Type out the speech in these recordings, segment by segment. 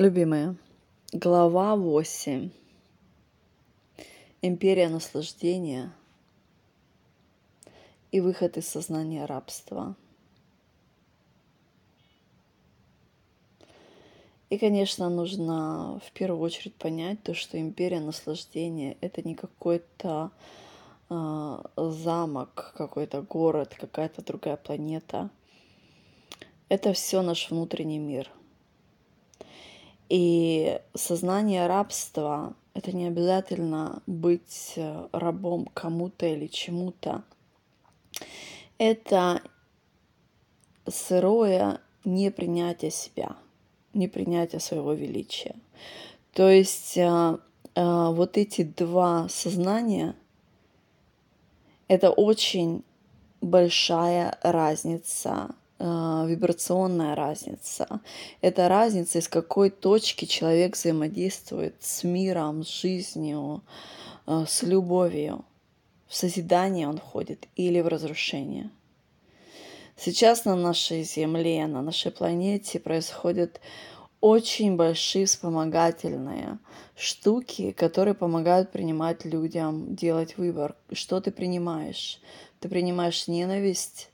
Любимые, глава 8. Империя наслаждения и выход из сознания рабства. И, конечно, нужно в первую очередь понять то, что империя наслаждения — это не какой-то э, замок, какой-то город, какая-то другая планета. Это все наш внутренний мир — и сознание рабства — это не обязательно быть э, рабом кому-то или чему-то. Это сырое непринятие себя, непринятие своего величия. То есть э, э, вот эти два сознания — это очень большая разница вибрационная разница. Это разница, из какой точки человек взаимодействует с миром, с жизнью, э, с любовью. В созидание он ходит или в разрушение. Сейчас на нашей Земле, на нашей планете происходят очень большие вспомогательные штуки, которые помогают принимать людям делать выбор. Что ты принимаешь? Ты принимаешь ненависть,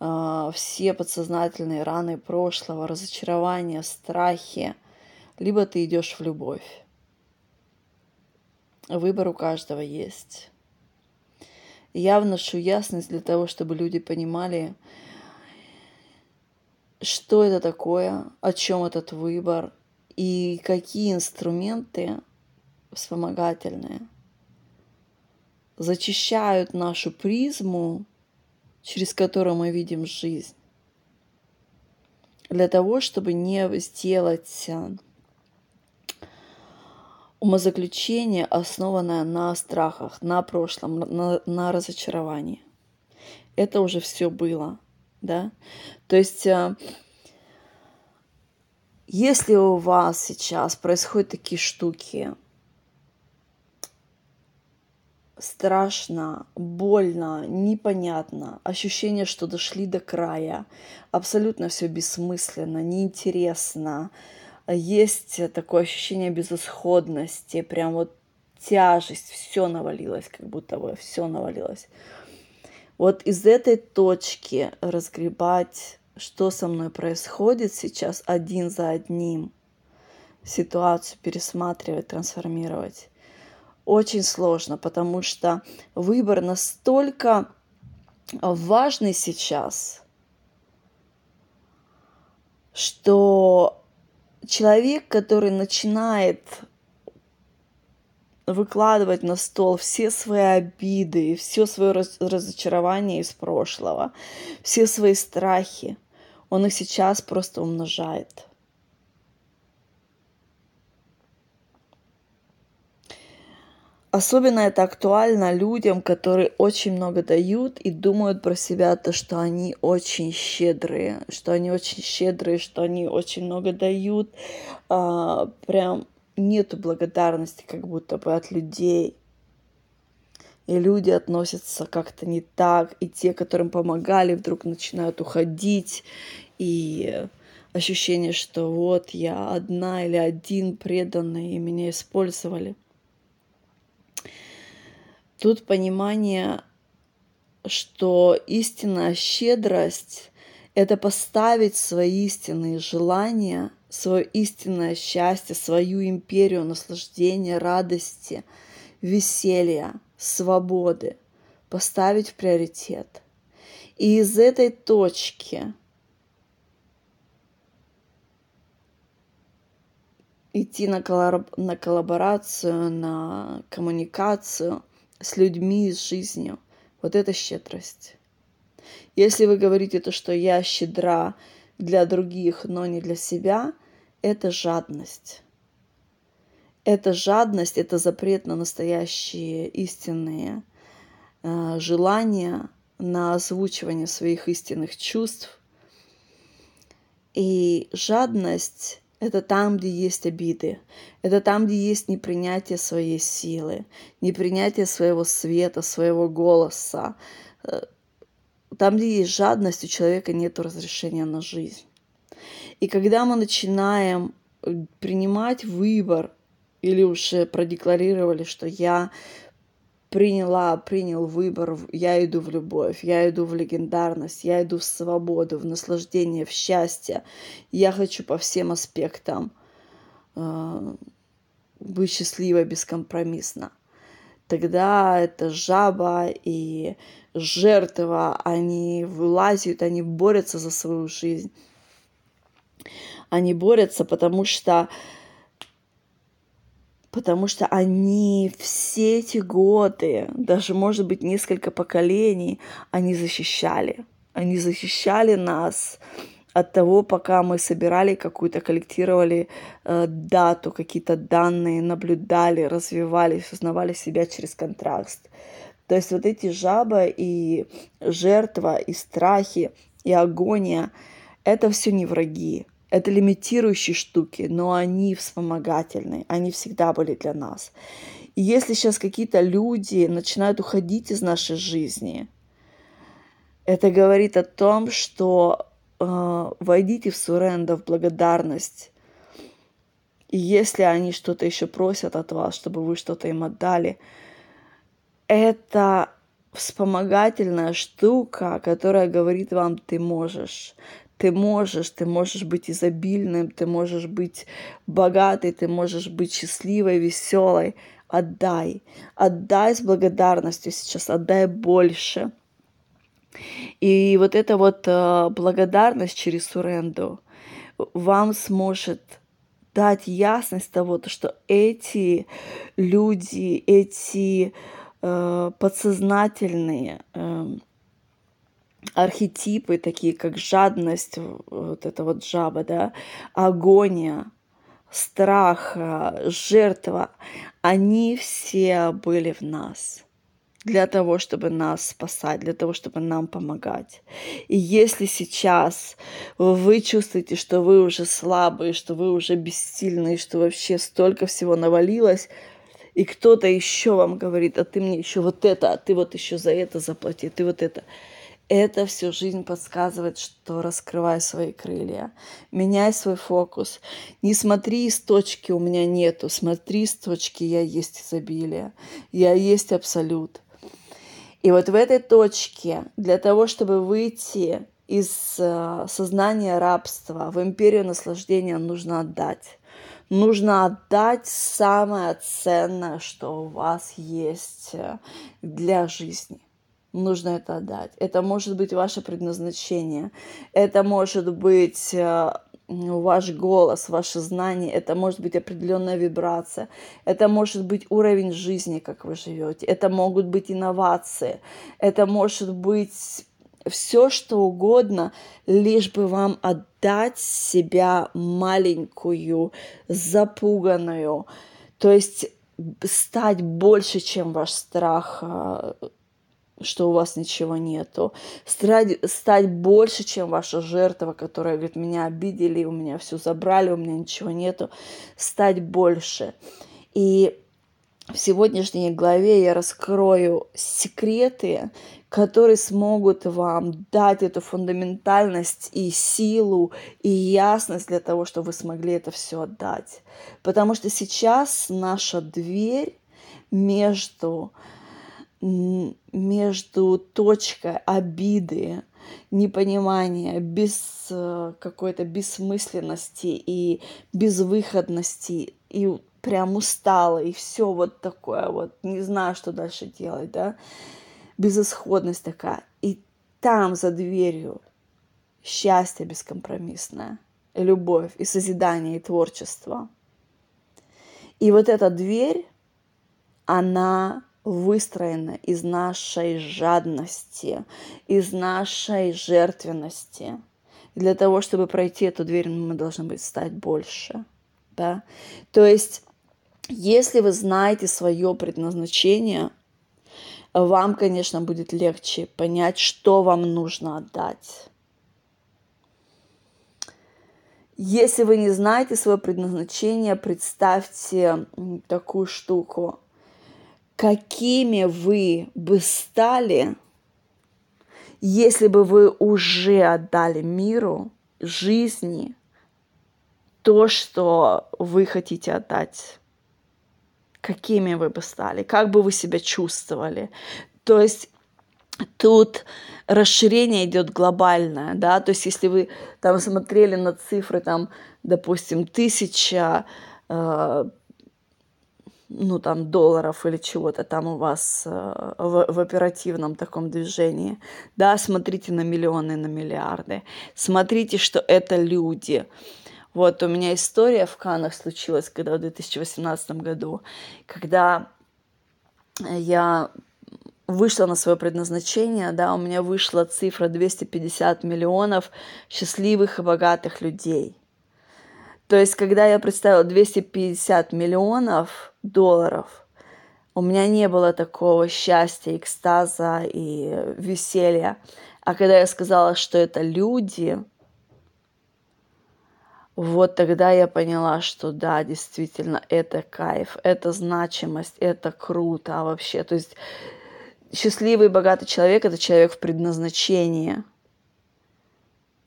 все подсознательные раны прошлого, разочарования, страхи, либо ты идешь в любовь. Выбор у каждого есть. Я вношу ясность для того, чтобы люди понимали, что это такое, о чем этот выбор и какие инструменты вспомогательные зачищают нашу призму через которую мы видим жизнь. Для того, чтобы не сделать э, умозаключение, основанное на страхах, на прошлом, на, на разочаровании. Это уже все было, да? То есть, э, если у вас сейчас происходят такие штуки, страшно, больно, непонятно, ощущение, что дошли до края, абсолютно все бессмысленно, неинтересно, есть такое ощущение безысходности, прям вот тяжесть, все навалилось, как будто бы все навалилось. Вот из этой точки разгребать, что со мной происходит сейчас один за одним, ситуацию пересматривать, трансформировать очень сложно, потому что выбор настолько важный сейчас, что человек, который начинает выкладывать на стол все свои обиды, все свое разочарование из прошлого, все свои страхи, он их сейчас просто умножает – Особенно это актуально людям, которые очень много дают и думают про себя то, что они очень щедрые, что они очень щедрые, что они очень много дают. А, прям нету благодарности как будто бы от людей. И люди относятся как-то не так, и те, которым помогали, вдруг начинают уходить, и ощущение, что вот я одна или один преданный, и меня использовали – Тут понимание, что истинная щедрость – это поставить свои истинные желания, свое истинное счастье, свою империю наслаждения, радости, веселья, свободы, поставить в приоритет. И из этой точки идти на, коллаб- на коллаборацию, на коммуникацию – с людьми, с жизнью. Вот это щедрость. Если вы говорите то, что я щедра для других, но не для себя, это жадность. Это жадность, это запрет на настоящие истинные э, желания, на озвучивание своих истинных чувств. И жадность это там, где есть обиды. Это там, где есть непринятие своей силы, непринятие своего света, своего голоса. Э, там, где есть жадность, у человека нет разрешения на жизнь. И когда мы начинаем принимать выбор или уже продекларировали, что я приняла, принял выбор, я иду в любовь, я иду в легендарность, я иду в свободу, в наслаждение, в счастье. Я хочу по всем аспектам э, быть счастливой бескомпромиссно. Тогда это жаба и жертва, они вылазят, они борются за свою жизнь. Они борются, потому что потому что они все эти годы, даже, может быть, несколько поколений, они защищали. Они защищали нас от того, пока мы собирали какую-то, коллектировали э, дату, какие-то данные, наблюдали, развивались, узнавали себя через контраст. То есть вот эти жаба и жертва, и страхи, и агония – это все не враги, это лимитирующие штуки, но они вспомогательные, они всегда были для нас. И если сейчас какие-то люди начинают уходить из нашей жизни, это говорит о том, что э, войдите в суренда, в благодарность. И если они что-то еще просят от вас, чтобы вы что-то им отдали, это вспомогательная штука, которая говорит вам, ты можешь, ты можешь, ты можешь быть изобильным, ты можешь быть богатой, ты можешь быть счастливой, веселой. Отдай, отдай с благодарностью сейчас, отдай больше. И вот эта вот э, благодарность через суренду вам сможет дать ясность того, что эти люди, эти э, подсознательные э, архетипы, такие как жадность, вот это вот жаба, да, агония, страх, жертва, они все были в нас для того, чтобы нас спасать, для того, чтобы нам помогать. И если сейчас вы чувствуете, что вы уже слабые, что вы уже бессильные, что вообще столько всего навалилось, и кто-то еще вам говорит, а ты мне еще вот это, а ты вот еще за это заплати, ты вот это это всю жизнь подсказывает, что раскрывай свои крылья, меняй свой фокус. Не смотри из точки «у меня нету», смотри с точки «я есть изобилие», «я есть абсолют». И вот в этой точке для того, чтобы выйти из э, сознания рабства в империю наслаждения, нужно отдать. Нужно отдать самое ценное, что у вас есть э, для жизни нужно это отдать. Это может быть ваше предназначение. Это может быть э, ваш голос, ваше знание, это может быть определенная вибрация, это может быть уровень жизни, как вы живете, это могут быть инновации, это может быть все, что угодно, лишь бы вам отдать себя маленькую, запуганную, то есть стать больше, чем ваш страх, э, что у вас ничего нету, стать, стать больше, чем ваша жертва, которая говорит, меня обидели, у меня все забрали, у меня ничего нету, стать больше. И в сегодняшней главе я раскрою секреты, которые смогут вам дать эту фундаментальность и силу, и ясность для того, чтобы вы смогли это все отдать. Потому что сейчас наша дверь между между точкой обиды, непонимания, без э, какой-то бессмысленности и безвыходности, и прям устала, и все вот такое вот, не знаю, что дальше делать, да, безысходность такая. И там за дверью счастье бескомпромиссное, и любовь, и созидание, и творчество. И вот эта дверь, она выстроена из нашей жадности, из нашей жертвенности. И для того, чтобы пройти эту дверь, мы должны быть стать больше. Да? То есть, если вы знаете свое предназначение, вам, конечно, будет легче понять, что вам нужно отдать. Если вы не знаете свое предназначение, представьте такую штуку какими вы бы стали, если бы вы уже отдали миру, жизни то, что вы хотите отдать. Какими вы бы стали, как бы вы себя чувствовали. То есть тут расширение идет глобальное, да, то есть если вы там смотрели на цифры, там, допустим, тысяча, э, ну, там, долларов или чего-то там у вас э, в, в оперативном таком движении, да, смотрите на миллионы, на миллиарды, смотрите, что это люди, вот у меня история в Канах случилась, когда в 2018 году, когда я вышла на свое предназначение, да, у меня вышла цифра 250 миллионов счастливых и богатых людей. То есть, когда я представила 250 миллионов долларов, у меня не было такого счастья, экстаза и веселья. А когда я сказала, что это люди, вот тогда я поняла, что да, действительно, это кайф, это значимость, это круто вообще. То есть счастливый, богатый человек – это человек в предназначении.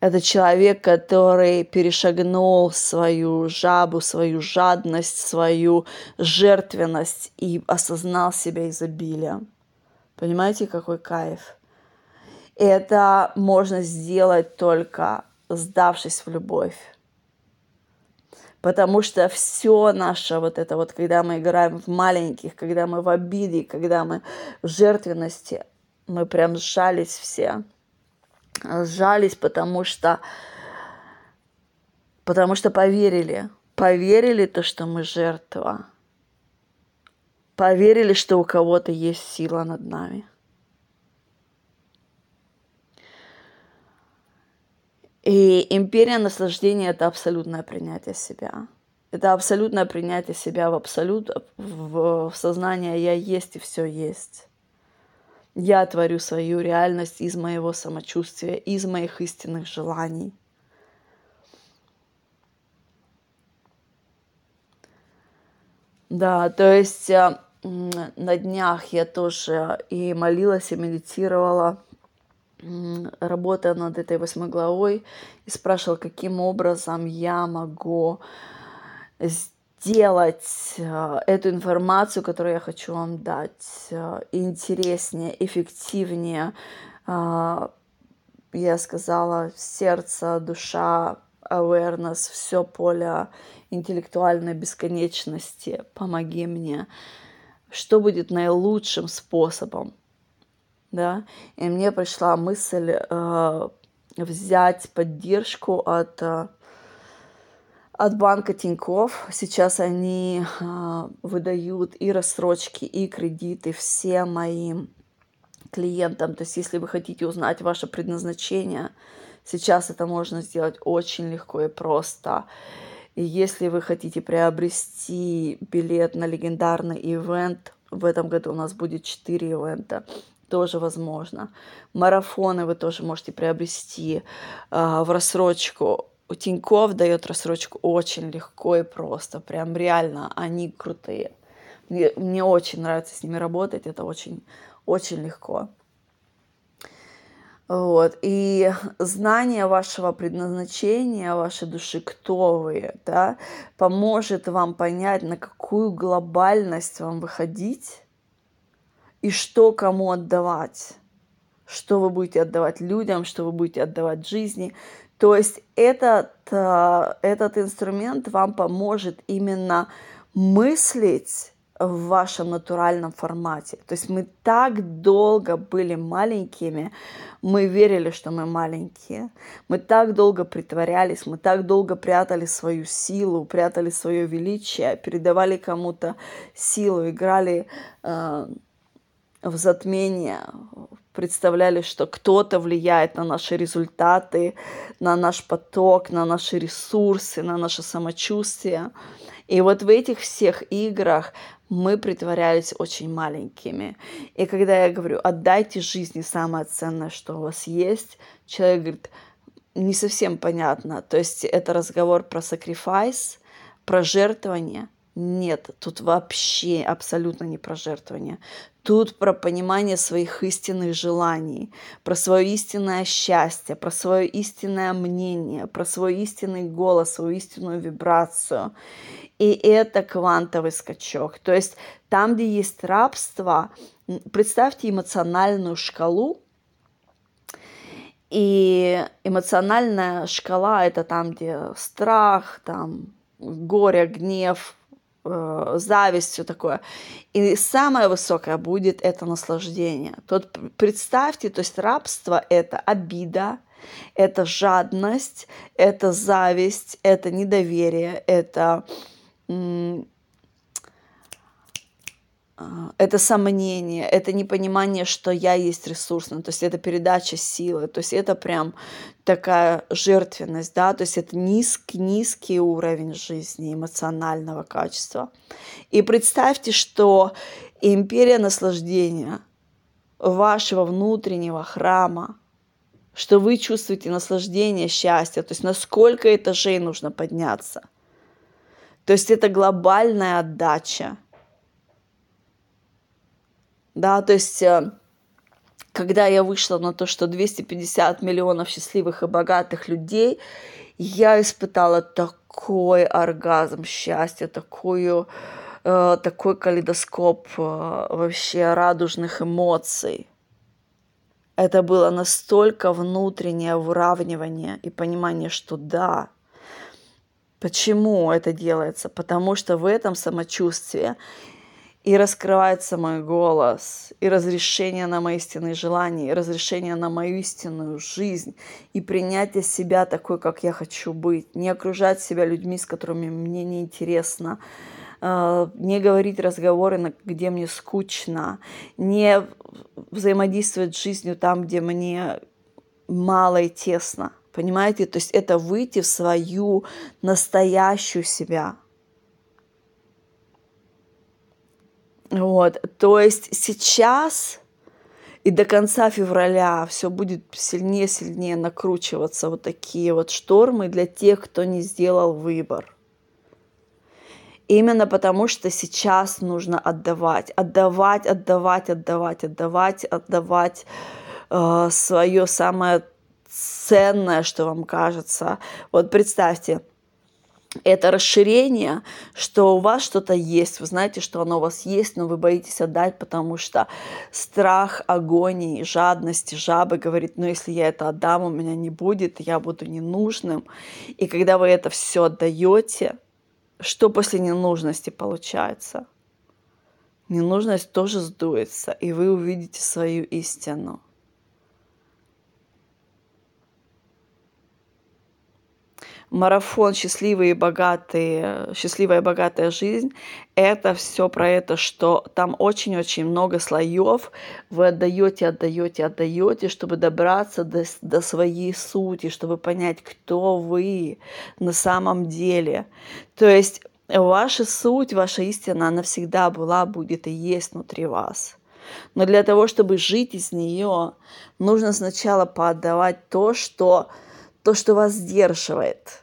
Это человек, который перешагнул свою жабу, свою жадность, свою жертвенность и осознал себя изобилием. Понимаете, какой кайф? Это можно сделать только сдавшись в любовь. Потому что все наше вот это вот, когда мы играем в маленьких, когда мы в обиде, когда мы в жертвенности, мы прям сжались все. Сжались, потому что, потому что поверили. Поверили то, что мы жертва. Поверили, что у кого-то есть сила над нами. И империя наслаждения – это абсолютное принятие себя. Это абсолютное принятие себя в абсолют, в, в сознание «я есть» и все есть. Я творю свою реальность из моего самочувствия, из моих истинных желаний. Да, то есть э, на днях я тоже и молилась, и медитировала – работая над этой восьмой главой, и спрашивал, каким образом я могу сделать э, эту информацию, которую я хочу вам дать, э, интереснее, эффективнее. Э, я сказала, сердце, душа, awareness, все поле интеллектуальной бесконечности. Помоги мне. Что будет наилучшим способом да, и мне пришла мысль э, взять поддержку от, э, от банка Тиньков. Сейчас они э, выдают и рассрочки, и кредиты всем моим клиентам. То есть, если вы хотите узнать ваше предназначение, сейчас это можно сделать очень легко и просто. И если вы хотите приобрести билет на легендарный ивент, в этом году у нас будет 4 ивента тоже возможно. Марафоны вы тоже можете приобрести э, в рассрочку. Тиньков дает рассрочку очень легко и просто. Прям реально, они крутые. Мне, мне очень нравится с ними работать, это очень, очень легко. Вот. И знание вашего предназначения, вашей души, кто вы, да, поможет вам понять, на какую глобальность вам выходить, и что кому отдавать. Что вы будете отдавать людям, что вы будете отдавать жизни. То есть этот, э, этот инструмент вам поможет именно мыслить в вашем натуральном формате. То есть мы так долго были маленькими, мы верили, что мы маленькие, мы так долго притворялись, мы так долго прятали свою силу, прятали свое величие, передавали кому-то силу, играли э, в затмение, представляли, что кто-то влияет на наши результаты, на наш поток, на наши ресурсы, на наше самочувствие. И вот в этих всех играх мы притворялись очень маленькими. И когда я говорю, отдайте жизни самое ценное, что у вас есть, человек говорит, не совсем понятно. То есть это разговор про sacrifice, про жертвование Нет, тут вообще абсолютно не про жертвование. Тут про понимание своих истинных желаний, про свое истинное счастье, про свое истинное мнение, про свой истинный голос, свою истинную вибрацию. И это квантовый скачок. То есть там, где есть рабство, представьте эмоциональную шкалу, и эмоциональная шкала это там, где страх, там горе, гнев, э, зависть, все такое. И самое высокое будет это наслаждение. Тут представьте, то есть рабство это обида, это жадность, это зависть, это недоверие, это это сомнение, это непонимание, что я есть ресурсный, то есть это передача силы, то есть это прям такая жертвенность, да, то есть это низкий, низкий уровень жизни, эмоционального качества. И представьте, что империя наслаждения вашего внутреннего храма, что вы чувствуете наслаждение, счастье, то есть на сколько этажей нужно подняться. То есть это глобальная отдача – да, то есть э, когда я вышла на то, что 250 миллионов счастливых и богатых людей, я испытала такой оргазм счастья, такую, э, такой калейдоскоп э, вообще радужных эмоций. Это было настолько внутреннее выравнивание и понимание, что да, Почему это делается? Потому что в этом самочувствии и раскрывается мой голос, и разрешение на мои истинные желания, и разрешение на мою истинную жизнь, и принятие себя такой, как я хочу быть, не окружать себя людьми, с которыми мне неинтересно, а, не говорить разговоры, где мне скучно, не взаимодействовать с жизнью там, где мне мало и тесно. Понимаете? То есть это выйти в свою настоящую себя – Вот, то есть сейчас и до конца февраля все будет сильнее, сильнее накручиваться вот такие вот штормы для тех, кто не сделал выбор. Именно потому, что сейчас нужно отдавать, отдавать, отдавать, отдавать, отдавать, отдавать э, свое самое ценное, что вам кажется. Вот представьте, это расширение, что у вас что-то есть, вы знаете, что оно у вас есть, но вы боитесь отдать, потому что страх агонии, жадности, жабы говорит, ну если я это отдам, у меня не будет, я буду ненужным. И когда вы это все отдаете, что после ненужности получается? Ненужность тоже сдуется, и вы увидите свою истину. Марафон «Счастливые и богатые», «Счастливая и богатая жизнь» — это все про это, что там очень-очень много слоев. Вы отдаете, отдаете, отдаете, чтобы добраться до, до своей сути, чтобы понять, кто вы на самом деле. То есть ваша суть, ваша истина, она всегда была, будет и есть внутри вас. Но для того, чтобы жить из нее, нужно сначала поотдавать то, что, то, что вас сдерживает –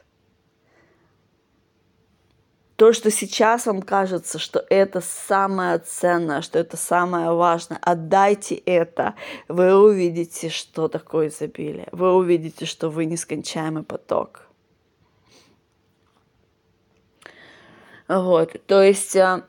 то, что сейчас вам кажется, что это самое ценное, что это самое важное, отдайте это, вы увидите, что такое изобилие. Вы увидите, что вы нескончаемый поток. Вот, то есть а,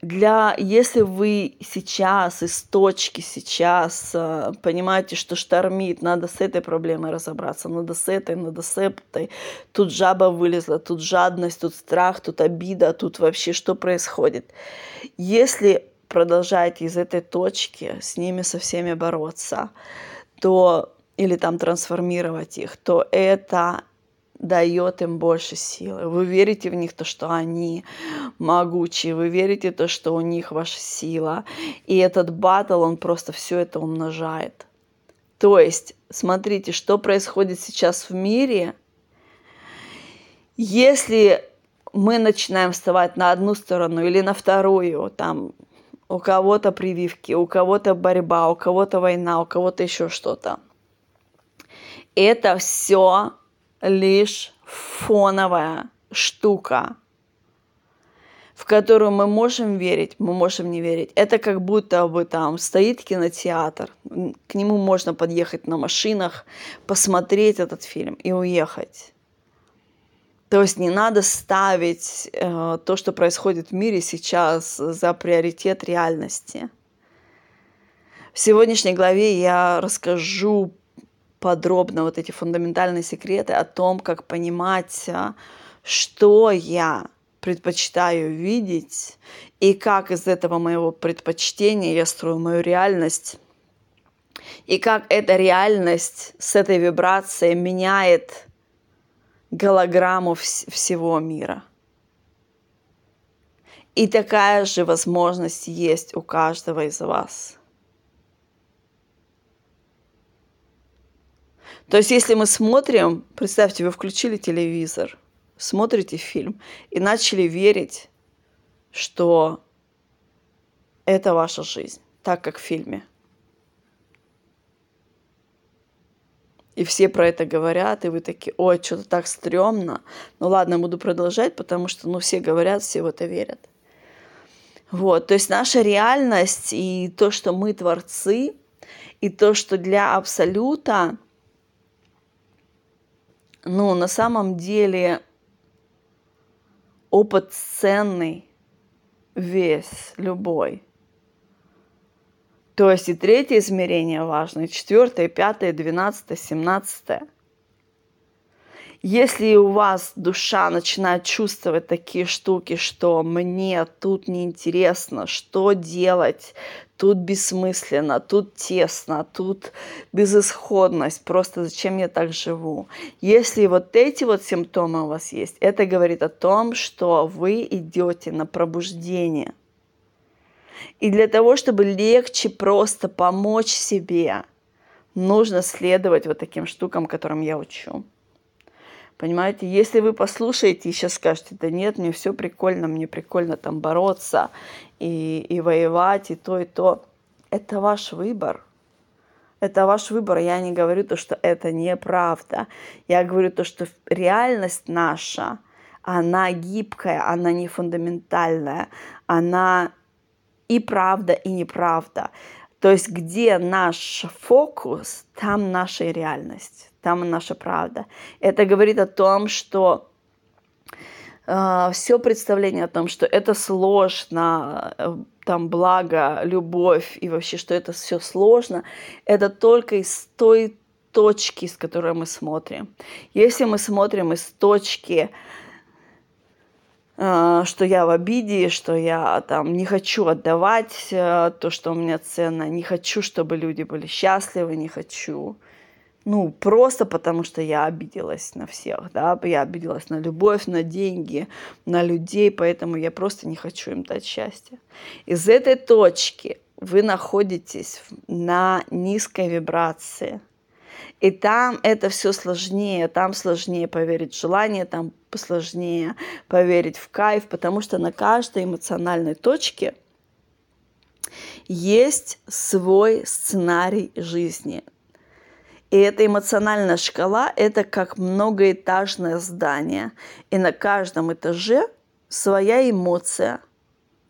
для, если вы сейчас из точки сейчас э, понимаете, что штормит, надо с этой проблемой разобраться, надо с этой, надо с этой, тут жаба вылезла, тут жадность, тут страх, тут обида, тут вообще что происходит. Если продолжаете из этой точки с ними со всеми бороться, то или там трансформировать их, то это дает им больше силы. Вы верите в них, то, что они могучие, вы верите то, что у них ваша сила. И этот батл, он просто все это умножает. То есть, смотрите, что происходит сейчас в мире. Если мы начинаем вставать на одну сторону или на вторую, там у кого-то прививки, у кого-то борьба, у кого-то война, у кого-то еще что-то. Это все лишь фоновая штука, в которую мы можем верить, мы можем не верить. Это как будто бы там стоит кинотеатр, к нему можно подъехать на машинах, посмотреть этот фильм и уехать. То есть не надо ставить э, то, что происходит в мире сейчас, за приоритет реальности. В сегодняшней главе я расскажу подробно вот эти фундаментальные секреты о том, как понимать, э, что я предпочитаю видеть и как из этого моего предпочтения я строю мою реальность и как эта реальность с этой вибрацией меняет голограмму вс- всего мира. И такая же возможность есть у каждого из вас. То есть, если мы смотрим, представьте, вы включили телевизор – смотрите фильм и начали верить, что это ваша жизнь, так как в фильме. И все про это говорят, и вы такие, ой, что-то так стрёмно. Ну ладно, буду продолжать, потому что, ну, все говорят, все в это верят. Вот, то есть наша реальность и то, что мы творцы, и то, что для Абсолюта, ну, на самом деле опыт ценный, весь, любой. То есть и третье измерение важно, и четвертое, и пятое, и двенадцатое, семнадцатое – если у вас душа начинает чувствовать такие штуки, что мне тут неинтересно, что делать, тут бессмысленно, тут тесно, тут безысходность, просто зачем я так живу. Если вот эти вот симптомы у вас есть, это говорит о том, что вы идете на пробуждение. И для того, чтобы легче просто помочь себе, нужно следовать вот таким штукам, которым я учу. Понимаете, если вы послушаете и сейчас скажете, да нет, мне все прикольно, мне прикольно там бороться и, и воевать, и то, и то, это ваш выбор. Это ваш выбор. Я не говорю то, что это неправда. Я говорю то, что реальность наша, она гибкая, она не фундаментальная, она и правда, и неправда. То есть где наш фокус, там наша реальность там наша правда. Это говорит о том, что э, все представление о том, что это сложно, э, там благо, любовь и вообще, что это все сложно, это только из той точки, с которой мы смотрим. Если мы смотрим из точки, э, что я в обиде, что я там не хочу отдавать э, то, что у меня ценно, не хочу, чтобы люди были счастливы, не хочу ну, просто потому что я обиделась на всех, да, я обиделась на любовь, на деньги, на людей, поэтому я просто не хочу им дать счастье. Из этой точки вы находитесь на низкой вибрации. И там это все сложнее, там сложнее поверить в желание, там сложнее поверить в кайф, потому что на каждой эмоциональной точке есть свой сценарий жизни. И эта эмоциональная шкала – это как многоэтажное здание. И на каждом этаже своя эмоция,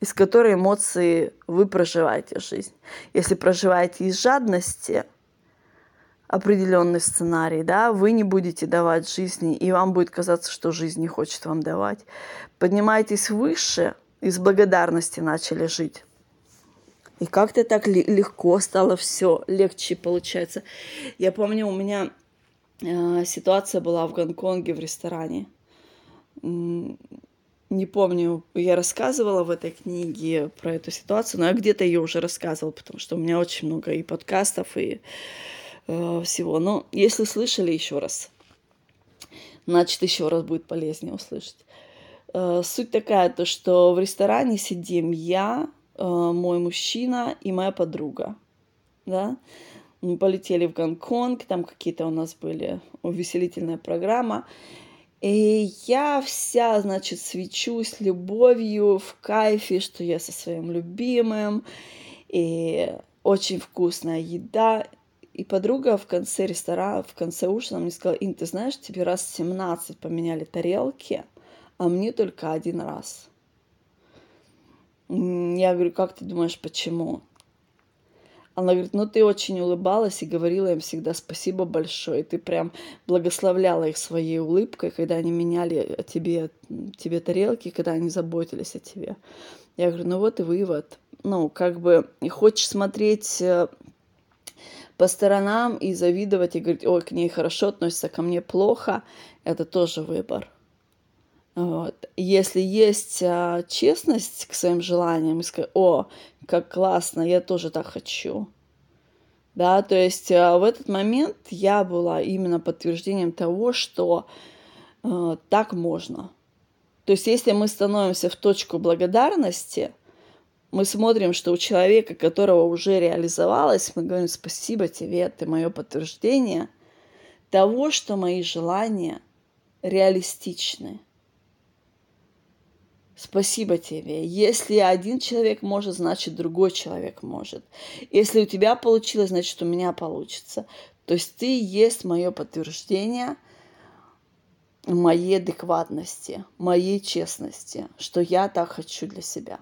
из которой эмоции вы проживаете жизнь. Если проживаете из жадности, определенный сценарий, да, вы не будете давать жизни, и вам будет казаться, что жизнь не хочет вам давать. Поднимайтесь выше, из благодарности начали жить. И как-то так легко стало все, легче получается. Я помню, у меня э, ситуация была в Гонконге в ресторане. Не помню, я рассказывала в этой книге про эту ситуацию, но я где-то ее уже рассказывала, потому что у меня очень много и подкастов, и э, всего. Но если слышали еще раз, значит, еще раз будет полезнее услышать. Э, суть такая, то, что в ресторане сидим я, мой мужчина и моя подруга, да. Мы полетели в Гонконг, там какие-то у нас были увеселительная программа. И я вся, значит, свечусь любовью, в кайфе, что я со своим любимым, и очень вкусная еда. И подруга в конце ресторана, в конце ужина мне сказала, Ин, ты знаешь, тебе раз 17 поменяли тарелки, а мне только один раз. Я говорю, как ты думаешь, почему? Она говорит, ну ты очень улыбалась и говорила им всегда спасибо большое. Ты прям благословляла их своей улыбкой, когда они меняли тебе, тебе тарелки, когда они заботились о тебе. Я говорю, ну вот и вывод. Ну, как бы, хочешь смотреть э, по сторонам и завидовать, и говорить, ой, к ней хорошо относится, ко мне плохо, это тоже выбор. Вот. Если есть а, честность к своим желаниям, и сказать, о, как классно, я тоже так хочу. Да, то есть а, в этот момент я была именно подтверждением того, что а, так можно. То есть если мы становимся в точку благодарности, мы смотрим, что у человека, которого уже реализовалось, мы говорим спасибо тебе, ты мое подтверждение того, что мои желания реалистичны. Спасибо тебе. Если один человек может, значит другой человек может. Если у тебя получилось, значит у меня получится. То есть ты есть мое подтверждение моей адекватности, моей честности, что я так хочу для себя.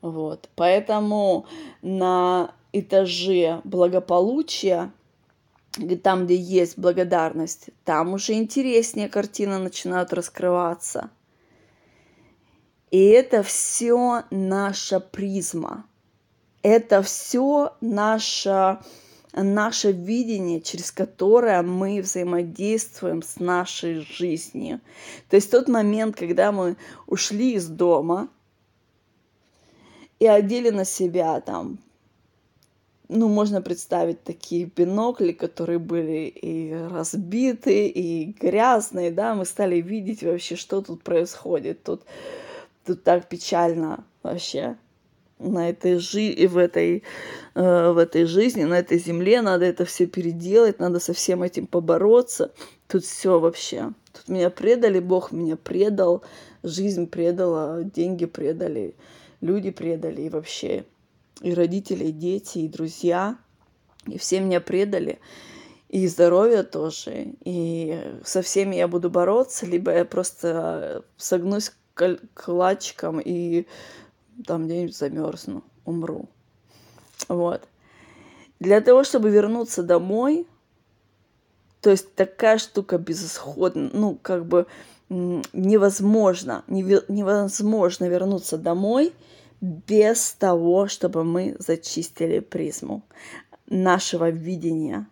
Вот. Поэтому на этаже благополучия там, где есть благодарность, там уже интереснее картина начинают раскрываться. И это все наша призма. Это все наше, наше видение, через которое мы взаимодействуем с нашей жизнью. То есть тот момент, когда мы ушли из дома и одели на себя там ну, можно представить такие бинокли, которые были и разбиты, и грязные, да, мы стали видеть вообще, что тут происходит. Тут, тут так печально вообще на этой жи и в этой, э, в этой жизни, на этой земле, надо это все переделать, надо со всем этим побороться. Тут все вообще. Тут меня предали, Бог меня предал, жизнь предала, деньги предали, люди предали и вообще и родители, и дети, и друзья, и все меня предали, и здоровье тоже, и со всеми я буду бороться, либо я просто согнусь клачком и там где-нибудь замерзну, умру. Вот. Для того, чтобы вернуться домой, то есть такая штука безысходна, ну, как бы невозможно, невозможно вернуться домой – без того, чтобы мы зачистили призму нашего видения.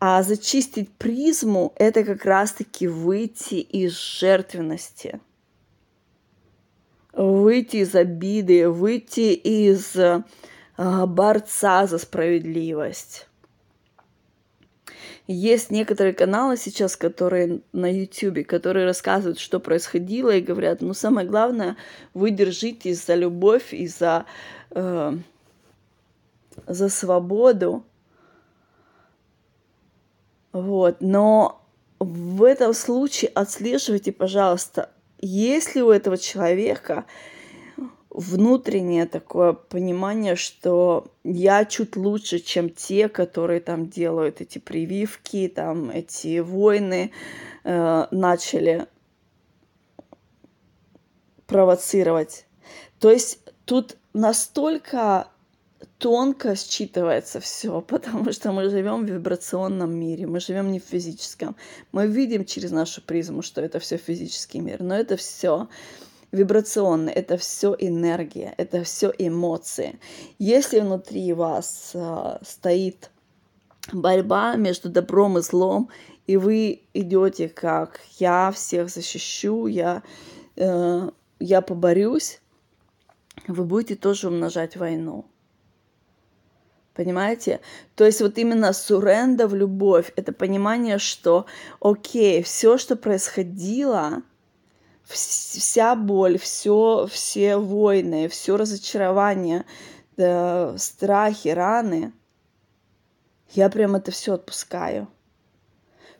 А зачистить призму – это как раз-таки выйти из жертвенности, выйти из обиды, выйти из а, борца за справедливость. Есть некоторые каналы сейчас, которые на YouTube, которые рассказывают, что происходило, и говорят, ну самое главное, вы держитесь за любовь и за, э, за свободу. Вот. Но в этом случае отслеживайте, пожалуйста, есть ли у этого человека внутреннее такое понимание, что я чуть лучше, чем те, которые там делают эти прививки, там эти войны э, начали провоцировать. То есть тут настолько тонко считывается все, потому что мы живем в вибрационном мире, мы живем не в физическом. Мы видим через нашу призму, что это все физический мир, но это все вибрационный, это все энергия, это все эмоции. Если внутри вас э, стоит борьба между добром и злом, и вы идете как я всех защищу, я, э, я поборюсь, вы будете тоже умножать войну. Понимаете? То есть вот именно суренда в любовь, это понимание, что окей, все, что происходило, вся боль, все, все войны, все разочарование, да, страхи, раны, я прям это все отпускаю.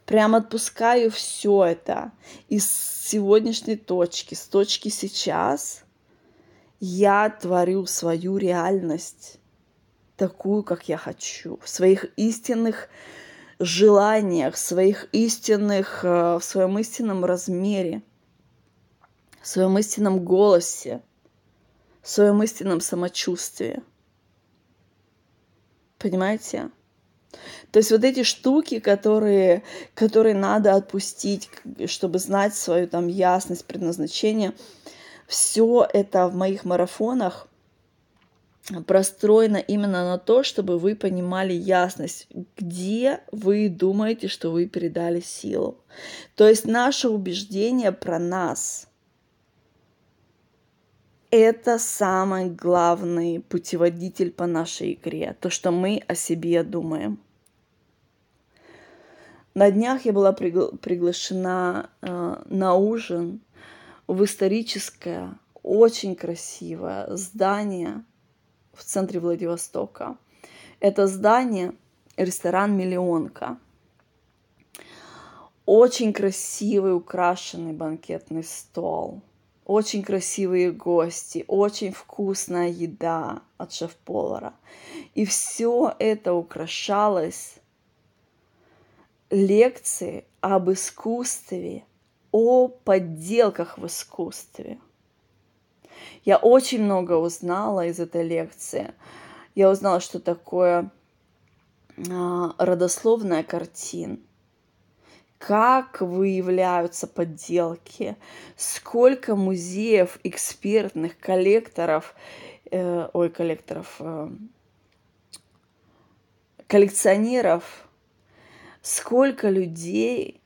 Прям отпускаю все это. Из сегодняшней точки, с точки сейчас, я творю свою реальность такую, как я хочу, в своих истинных желаниях, в своих истинных, э, в своем истинном размере, в своем истинном голосе, в своем истинном самочувствии. Понимаете? То есть вот эти штуки, которые, которые надо отпустить, чтобы знать свою там ясность, предназначение, все это в моих марафонах простроено именно на то, чтобы вы понимали ясность, где вы думаете, что вы передали силу. То есть наше убеждение про нас – это самый главный путеводитель по нашей игре, то, что мы о себе думаем. На днях я была пригла- приглашена э, на ужин в историческое, очень красивое здание в центре Владивостока. Это здание ресторан «Миллионка». Очень красивый украшенный банкетный стол. Очень красивые гости, очень вкусная еда от шеф-повара. И все это украшалось лекцией об искусстве, о подделках в искусстве. Я очень много узнала из этой лекции. Я узнала, что такое а, родословная картин, как выявляются подделки, сколько музеев, экспертных, коллекторов, э, ой, коллекторов, э, коллекционеров, сколько людей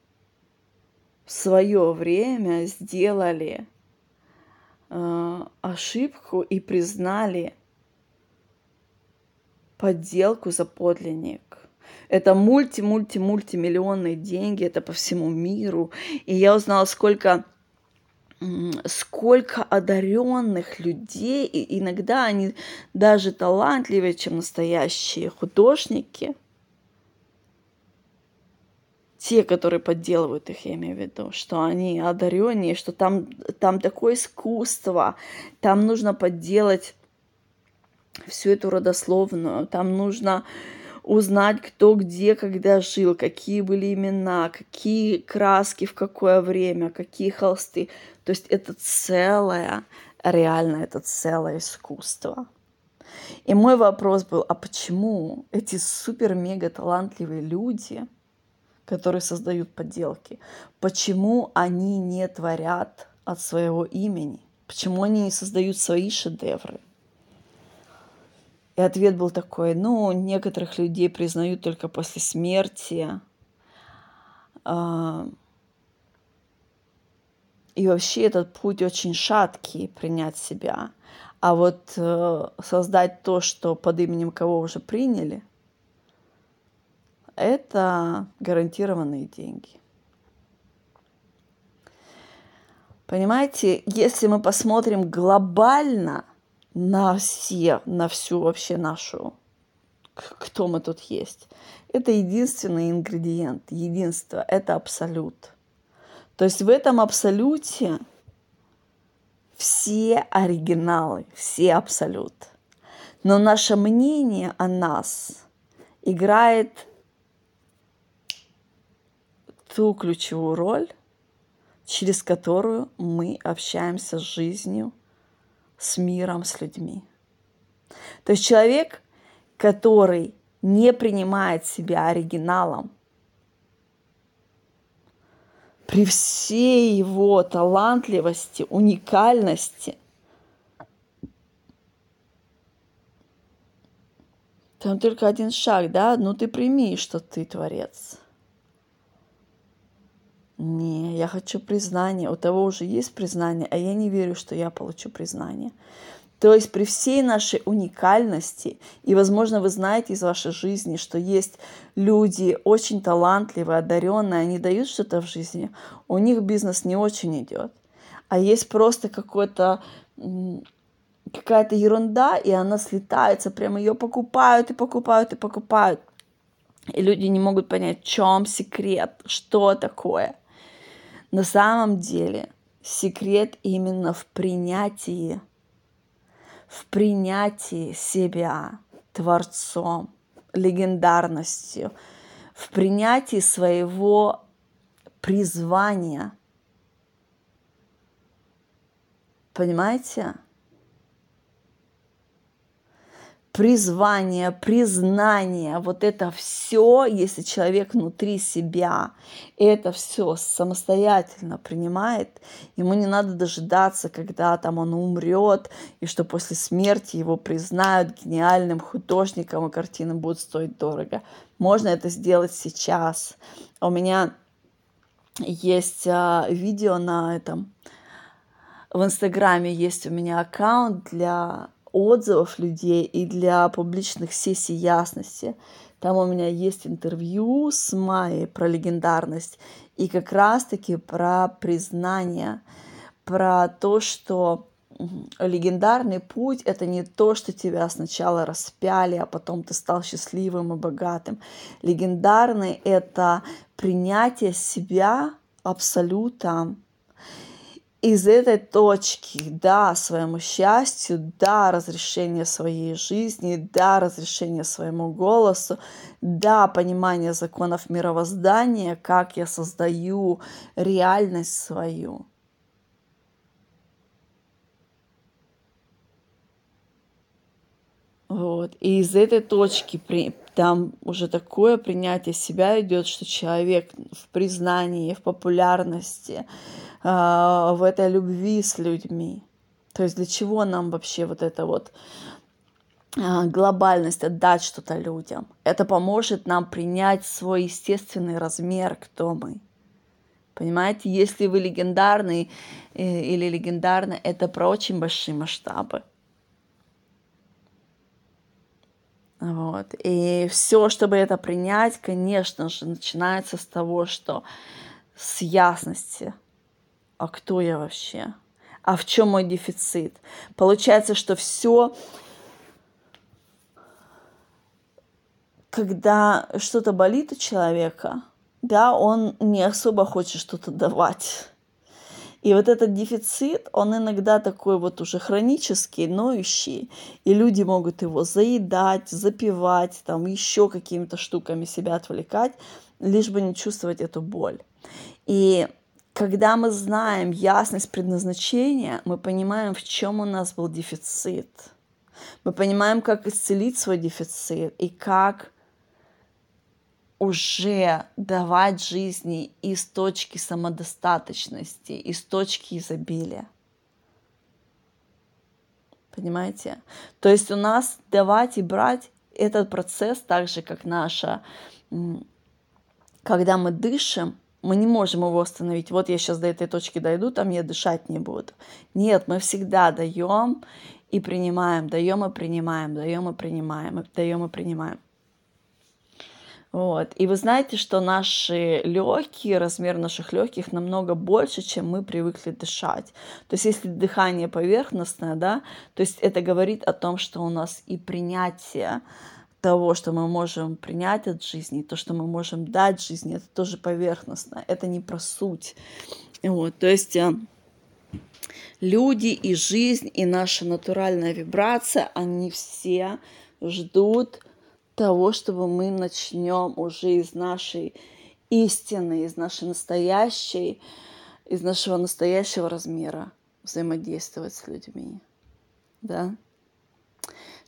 в свое время сделали э, ошибку и признали подделку за подлинник. Это мульти-мульти-мультимиллионные деньги, это по всему миру. И я узнала, сколько сколько одаренных людей, и иногда они даже талантливее, чем настоящие художники – те, которые подделывают их, я имею в виду, что они одаренные, что там, там такое искусство, там нужно подделать всю эту родословную, там нужно узнать, кто где, когда жил, какие были имена, какие краски в какое время, какие холсты. То есть это целое, реально это целое искусство. И мой вопрос был, а почему эти супер-мега талантливые люди – которые создают подделки, почему они не творят от своего имени, почему они не создают свои шедевры. И ответ был такой, ну, некоторых людей признают только после смерти. А, и вообще этот путь очень шаткий, принять себя. А вот э, создать то, что под именем кого уже приняли – это гарантированные деньги. Понимаете, если мы посмотрим глобально на все, на всю вообще нашу, кто мы тут есть, это единственный ингредиент, единство, это абсолют. То есть в этом абсолюте все оригиналы, все абсолют. Но наше мнение о нас играет ту ключевую роль, через которую мы общаемся с жизнью, с миром, с людьми. То есть человек, который не принимает себя оригиналом, при всей его талантливости, уникальности, там только один шаг, да, ну ты прими, что ты творец – не, я хочу признания. У того уже есть признание, а я не верю, что я получу признание. То есть при всей нашей уникальности, и, возможно, вы знаете из вашей жизни, что есть люди очень талантливые, одаренные, они дают что-то в жизни, у них бизнес не очень идет. А есть просто какой-то какая-то ерунда, и она слетается, прямо ее покупают и покупают и покупают. И люди не могут понять, в чем секрет, что такое – на самом деле секрет именно в принятии, в принятии себя творцом, легендарностью, в принятии своего призвания. Понимаете? Призвание, признание, вот это все, если человек внутри себя это все самостоятельно принимает, ему не надо дожидаться, когда там он умрет, и что после смерти его признают гениальным художником, и картины будут стоить дорого. Можно это сделать сейчас. У меня есть а, видео на этом, в Инстаграме есть у меня аккаунт для отзывов людей и для публичных сессий ясности. Там у меня есть интервью с Майей про легендарность и как раз-таки про признание, про то, что легендарный путь — это не то, что тебя сначала распяли, а потом ты стал счастливым и богатым. Легендарный — это принятие себя абсолютно из этой точки, да, своему счастью, да, разрешение своей жизни, да, разрешение своему голосу, да, понимание законов мировоздания, как я создаю реальность свою. Вот. И из этой точки при, там уже такое принятие себя идет, что человек в признании, в популярности, а, в этой любви с людьми. То есть для чего нам вообще вот это вот а, глобальность, отдать что-то людям? Это поможет нам принять свой естественный размер, кто мы. Понимаете, если вы легендарный э, или легендарный, это про очень большие масштабы. Вот. И все, чтобы это принять, конечно же, начинается с того, что с ясности – а кто я вообще? А в чем мой дефицит? Получается, что все, когда что-то болит у человека, да, он не особо хочет что-то давать. И вот этот дефицит, он иногда такой вот уже хронический, ноющий, и люди могут его заедать, запивать, там еще какими-то штуками себя отвлекать, лишь бы не чувствовать эту боль. И когда мы знаем ясность предназначения, мы понимаем, в чем у нас был дефицит. Мы понимаем, как исцелить свой дефицит и как уже давать жизни из точки самодостаточности, из точки изобилия. Понимаете? То есть у нас давать и брать этот процесс так же, как наша, когда мы дышим, мы не можем его остановить. Вот я сейчас до этой точки дойду, там я дышать не буду. Нет, мы всегда даем и принимаем, даем и принимаем, даем и принимаем, даем и принимаем. Вот. И вы знаете, что наши легкие, размер наших легких намного больше, чем мы привыкли дышать. То есть если дыхание поверхностное, да, то есть это говорит о том, что у нас и принятие того, что мы можем принять от жизни, то, что мы можем дать жизни, это тоже поверхностно, это не про суть. Вот, то есть э, люди и жизнь, и наша натуральная вибрация, они все ждут того, чтобы мы начнем уже из нашей истины, из нашей настоящей, из нашего настоящего размера взаимодействовать с людьми. Да?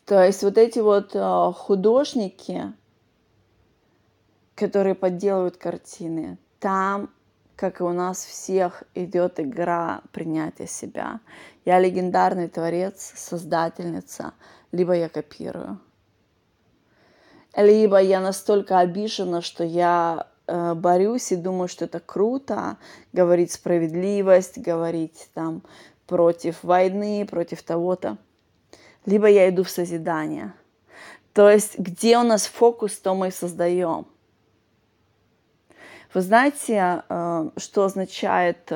То есть вот эти вот а, художники, которые подделывают картины, там, как и у нас всех, идет игра принятия себя. Я легендарный творец, создательница, либо я копирую. Либо я настолько обижена, что я э, борюсь и думаю, что это круто, говорить справедливость, говорить там против войны, против того-то либо я иду в созидание. То есть, где у нас фокус, то мы и создаем. Вы знаете, э, что означает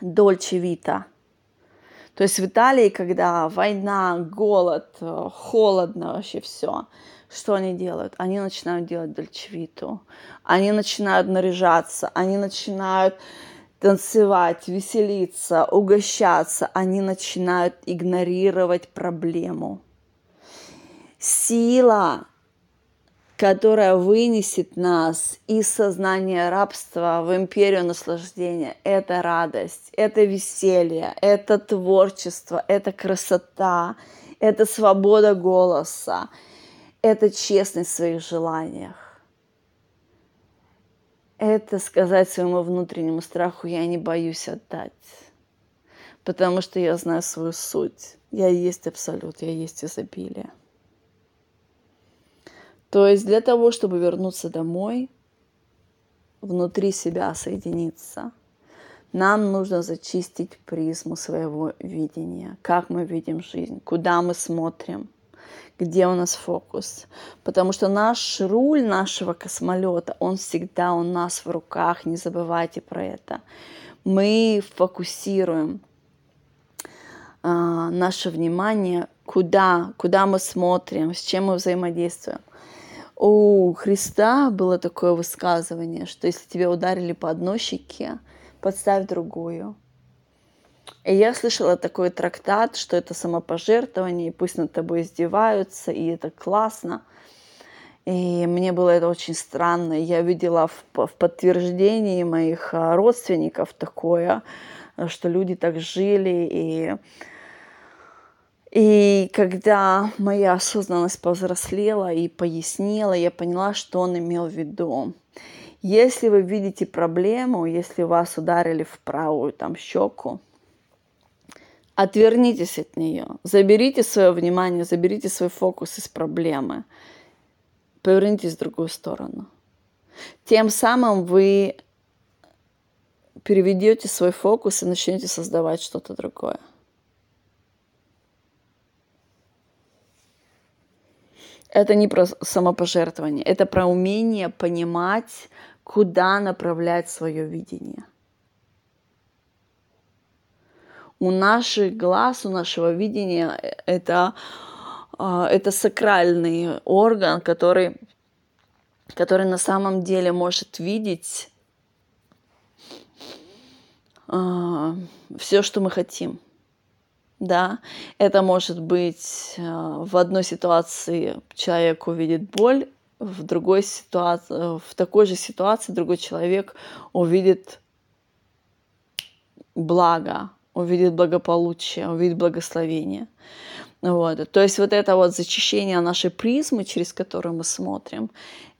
дольче вита? То есть в Италии, когда война, голод, э, холодно вообще все, что они делают? Они начинают делать дольчевиту. Они начинают наряжаться, они начинают танцевать, веселиться, угощаться, они начинают игнорировать проблему. Сила которая вынесет нас из сознания рабства в империю наслаждения. Это радость, это веселье, это творчество, это красота, это свобода голоса, это честность в своих желаниях. Это сказать своему внутреннему страху, я не боюсь отдать, потому что я знаю свою суть. Я есть абсолют, я есть изобилие. То есть для того, чтобы вернуться домой, внутри себя соединиться, нам нужно зачистить призму своего видения, как мы видим жизнь, куда мы смотрим, где у нас фокус. Потому что наш руль нашего космолета, он всегда у нас в руках, не забывайте про это. Мы фокусируем а, наше внимание, куда, куда мы смотрим, с чем мы взаимодействуем у Христа было такое высказывание, что если тебя ударили по одной щеке, подставь другую. И я слышала такой трактат, что это самопожертвование, и пусть над тобой издеваются, и это классно. И мне было это очень странно. Я видела в, в подтверждении моих а, родственников такое, что люди так жили, и и когда моя осознанность повзрослела и пояснила, я поняла, что он имел в виду. Если вы видите проблему, если вас ударили в правую там щеку, отвернитесь от нее, заберите свое внимание, заберите свой фокус из проблемы, повернитесь в другую сторону. Тем самым вы переведете свой фокус и начнете создавать что-то другое. это не про самопожертвование, это про умение понимать, куда направлять свое видение. У наших глаз, у нашего видения э, это, а, это сакральный орган, который, который на самом деле может видеть а, все, что мы хотим. Да, это может быть э, в одной ситуации человек увидит боль, в другой ситуации, в такой же ситуации другой человек увидит благо, увидит благополучие, увидит благословение. Вот. То есть вот это вот зачищение нашей призмы, через которую мы смотрим,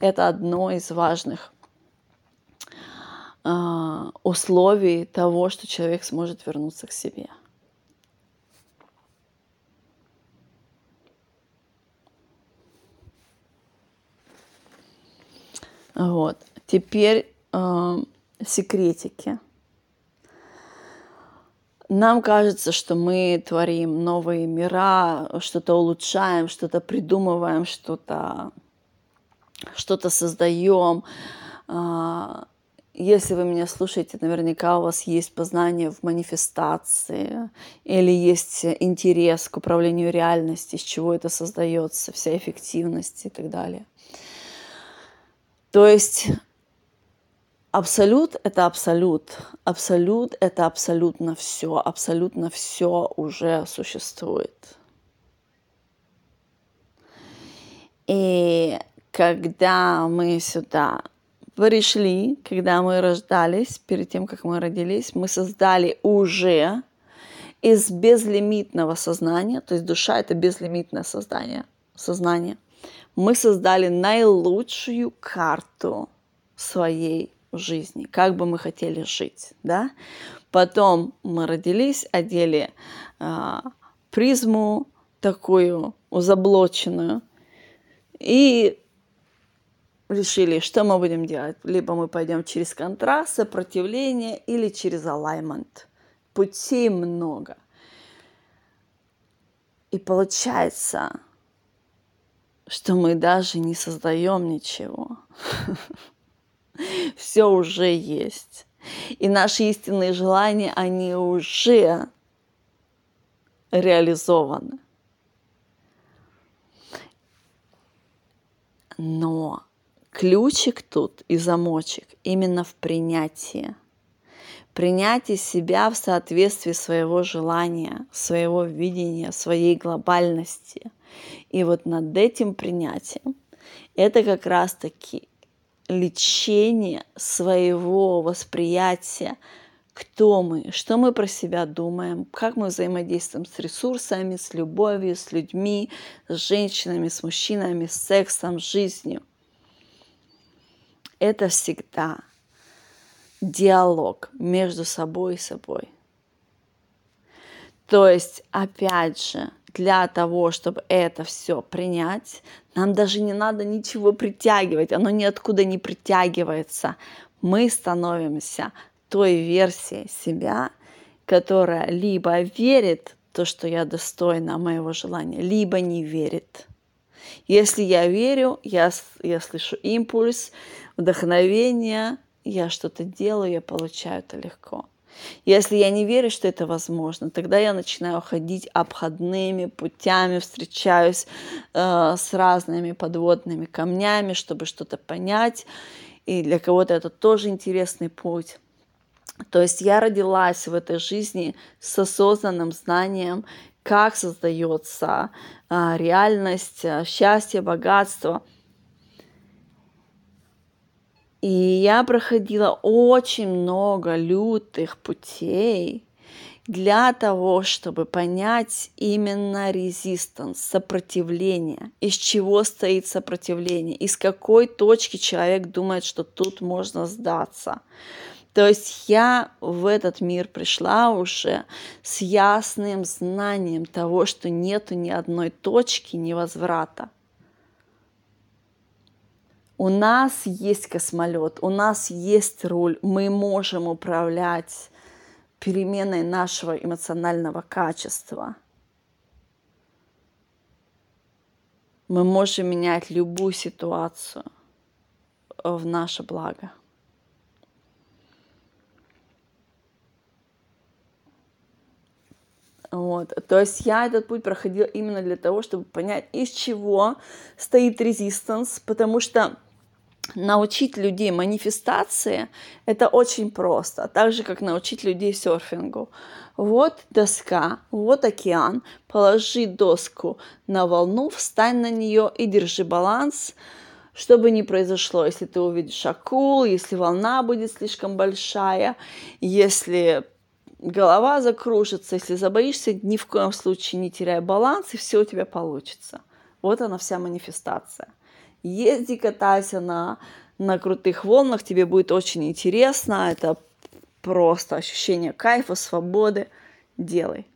это одно из важных э, условий того, что человек сможет вернуться к себе. Вот. Теперь э, секретики. Нам кажется, что мы творим новые мира, что-то улучшаем, что-то придумываем, что-то что-то создаем. А, если вы меня слушаете, наверняка у вас есть познание в манифестации или есть интерес к управлению реальностью, из чего это создается, вся эффективность и так далее. То есть абсолют – это абсолют. Абсолют – это абсолютно все. Абсолютно все уже существует. И когда мы сюда пришли, когда мы рождались, перед тем, как мы родились, мы создали уже из безлимитного сознания, то есть душа – это безлимитное создание, сознание – мы создали наилучшую карту своей жизни, как бы мы хотели жить, да. Потом мы родились, одели а, призму такую заблоченную и решили, что мы будем делать. Либо мы пойдем через контраст, сопротивление или через алаймент. Путей много. И получается, что мы даже не создаем ничего. Все уже есть. И наши истинные желания, они уже реализованы. Но ключик тут и замочек именно в принятии. Принятие себя в соответствии своего желания, своего видения, своей глобальности – и вот над этим принятием это как раз-таки лечение своего восприятия, кто мы, что мы про себя думаем, как мы взаимодействуем с ресурсами, с любовью, с людьми, с женщинами, с мужчинами, с сексом, с жизнью. Это всегда диалог между собой и собой. То есть, опять же, для того, чтобы это все принять, нам даже не надо ничего притягивать, оно ниоткуда не притягивается. Мы становимся той версией себя, которая либо верит в то, что я достойна моего желания, либо не верит. Если я верю, я, я слышу импульс, вдохновение, я что-то делаю, я получаю это легко. Если я не верю, что это возможно, тогда я начинаю ходить обходными путями, встречаюсь э, с разными подводными камнями, чтобы что-то понять. И для кого-то это тоже интересный путь. То есть я родилась в этой жизни с осознанным знанием, как создается э, реальность, э, счастье, богатство – и я проходила очень много лютых путей для того, чтобы понять именно резистанс, сопротивление, из чего стоит сопротивление, из какой точки человек думает, что тут можно сдаться. То есть я в этот мир пришла уже с ясным знанием того, что нету ни одной точки невозврата. У нас есть космолет, у нас есть руль, мы можем управлять переменой нашего эмоционального качества. Мы можем менять любую ситуацию в наше благо. Вот. То есть я этот путь проходила именно для того, чтобы понять, из чего стоит резистанс, потому что научить людей манифестации – это очень просто, так же, как научить людей серфингу. Вот доска, вот океан, положи доску на волну, встань на нее и держи баланс, чтобы не произошло, если ты увидишь акул, если волна будет слишком большая, если голова закружится, если забоишься, ни в коем случае не теряй баланс, и все у тебя получится. Вот она вся манифестация езди, катайся на, на крутых волнах, тебе будет очень интересно, это просто ощущение кайфа, свободы, делай.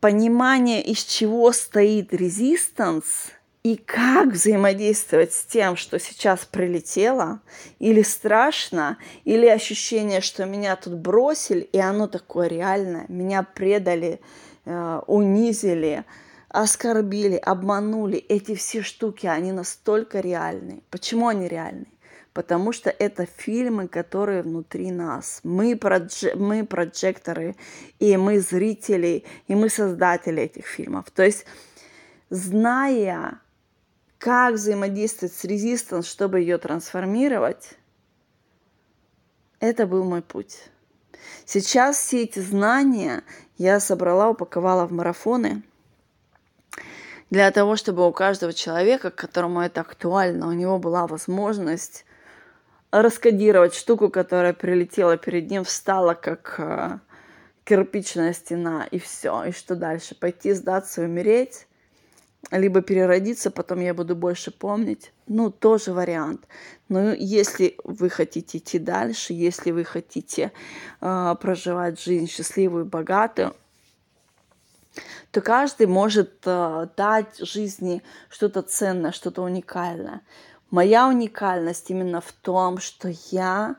Понимание, из чего стоит резистанс и как взаимодействовать с тем, что сейчас прилетело, или страшно, или ощущение, что меня тут бросили, и оно такое реальное, меня предали, Э, унизили, оскорбили, обманули. Эти все штуки, они настолько реальны. Почему они реальны? Потому что это фильмы, которые внутри нас. Мы, продж... мы проджекторы, и мы зрители, и мы создатели этих фильмов. То есть, зная, как взаимодействовать с резистанс, чтобы ее трансформировать, это был мой путь. Сейчас все эти знания я собрала, упаковала в марафоны для того, чтобы у каждого человека, которому это актуально, у него была возможность раскодировать штуку, которая прилетела перед ним, встала как э, кирпичная стена, и все. И что дальше? Пойти сдаться и умереть? Либо переродиться, потом я буду больше помнить. Ну, тоже вариант. Но если вы хотите идти дальше, если вы хотите э, проживать жизнь счастливую богатую, то каждый может э, дать жизни что-то ценное, что-то уникальное. Моя уникальность именно в том, что я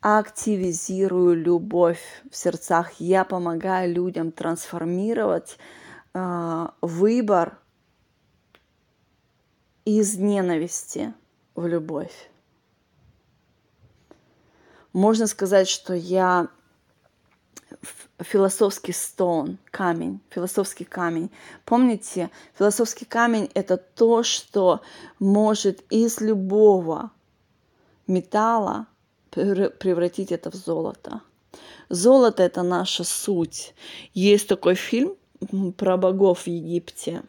активизирую любовь в сердцах, я помогаю людям трансформировать э, выбор из ненависти в любовь. Можно сказать, что я философский стон, камень, философский камень. Помните, философский камень – это то, что может из любого металла превратить это в золото. Золото – это наша суть. Есть такой фильм про богов в Египте.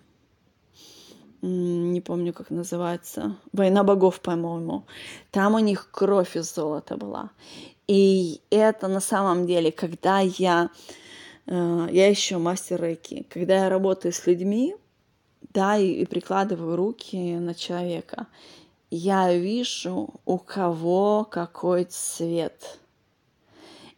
Не помню, как называется. Война богов, по-моему. Там у них кровь из золота была. И это на самом деле, когда я... Э, я еще мастер рейки. Когда я работаю с людьми, да, и, и прикладываю руки на человека, я вижу, у кого какой цвет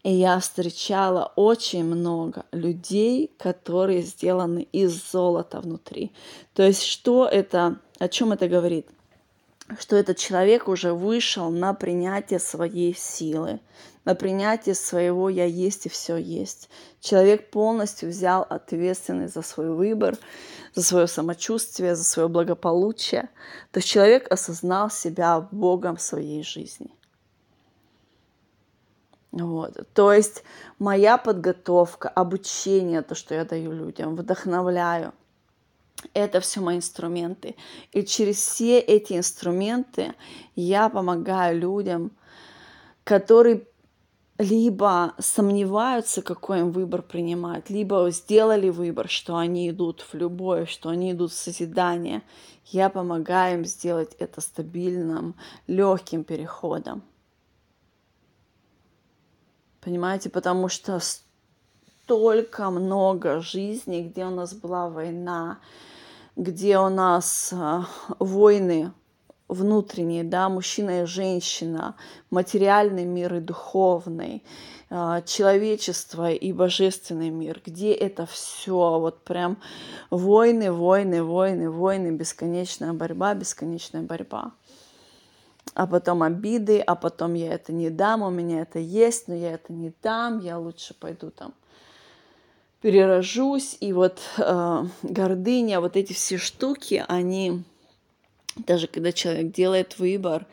и я встречала очень много людей, которые сделаны из золота внутри. То есть что это, о чем это говорит? Что этот человек уже вышел на принятие своей силы, на принятие своего «я есть» и все есть. Человек полностью взял ответственность за свой выбор, за свое самочувствие, за свое благополучие. То есть человек осознал себя Богом своей жизни. Вот. То есть моя подготовка, обучение, то, что я даю людям, вдохновляю, это все мои инструменты. И через все эти инструменты я помогаю людям, которые либо сомневаются, какой им выбор принимать, либо сделали выбор, что они идут в любовь, что они идут в созидание. Я помогаю им сделать это стабильным, легким переходом. Понимаете, потому что столько много жизней, где у нас была война, где у нас э, войны внутренние, да, мужчина и женщина, материальный мир и духовный, э, человечество и божественный мир, где это все, вот прям войны, войны, войны, войны, бесконечная борьба, бесконечная борьба а потом обиды, а потом я это не дам, у меня это есть, но я это не дам, я лучше пойду там перерожусь. И вот э, гордыня, вот эти все штуки, они, даже когда человек делает выбор,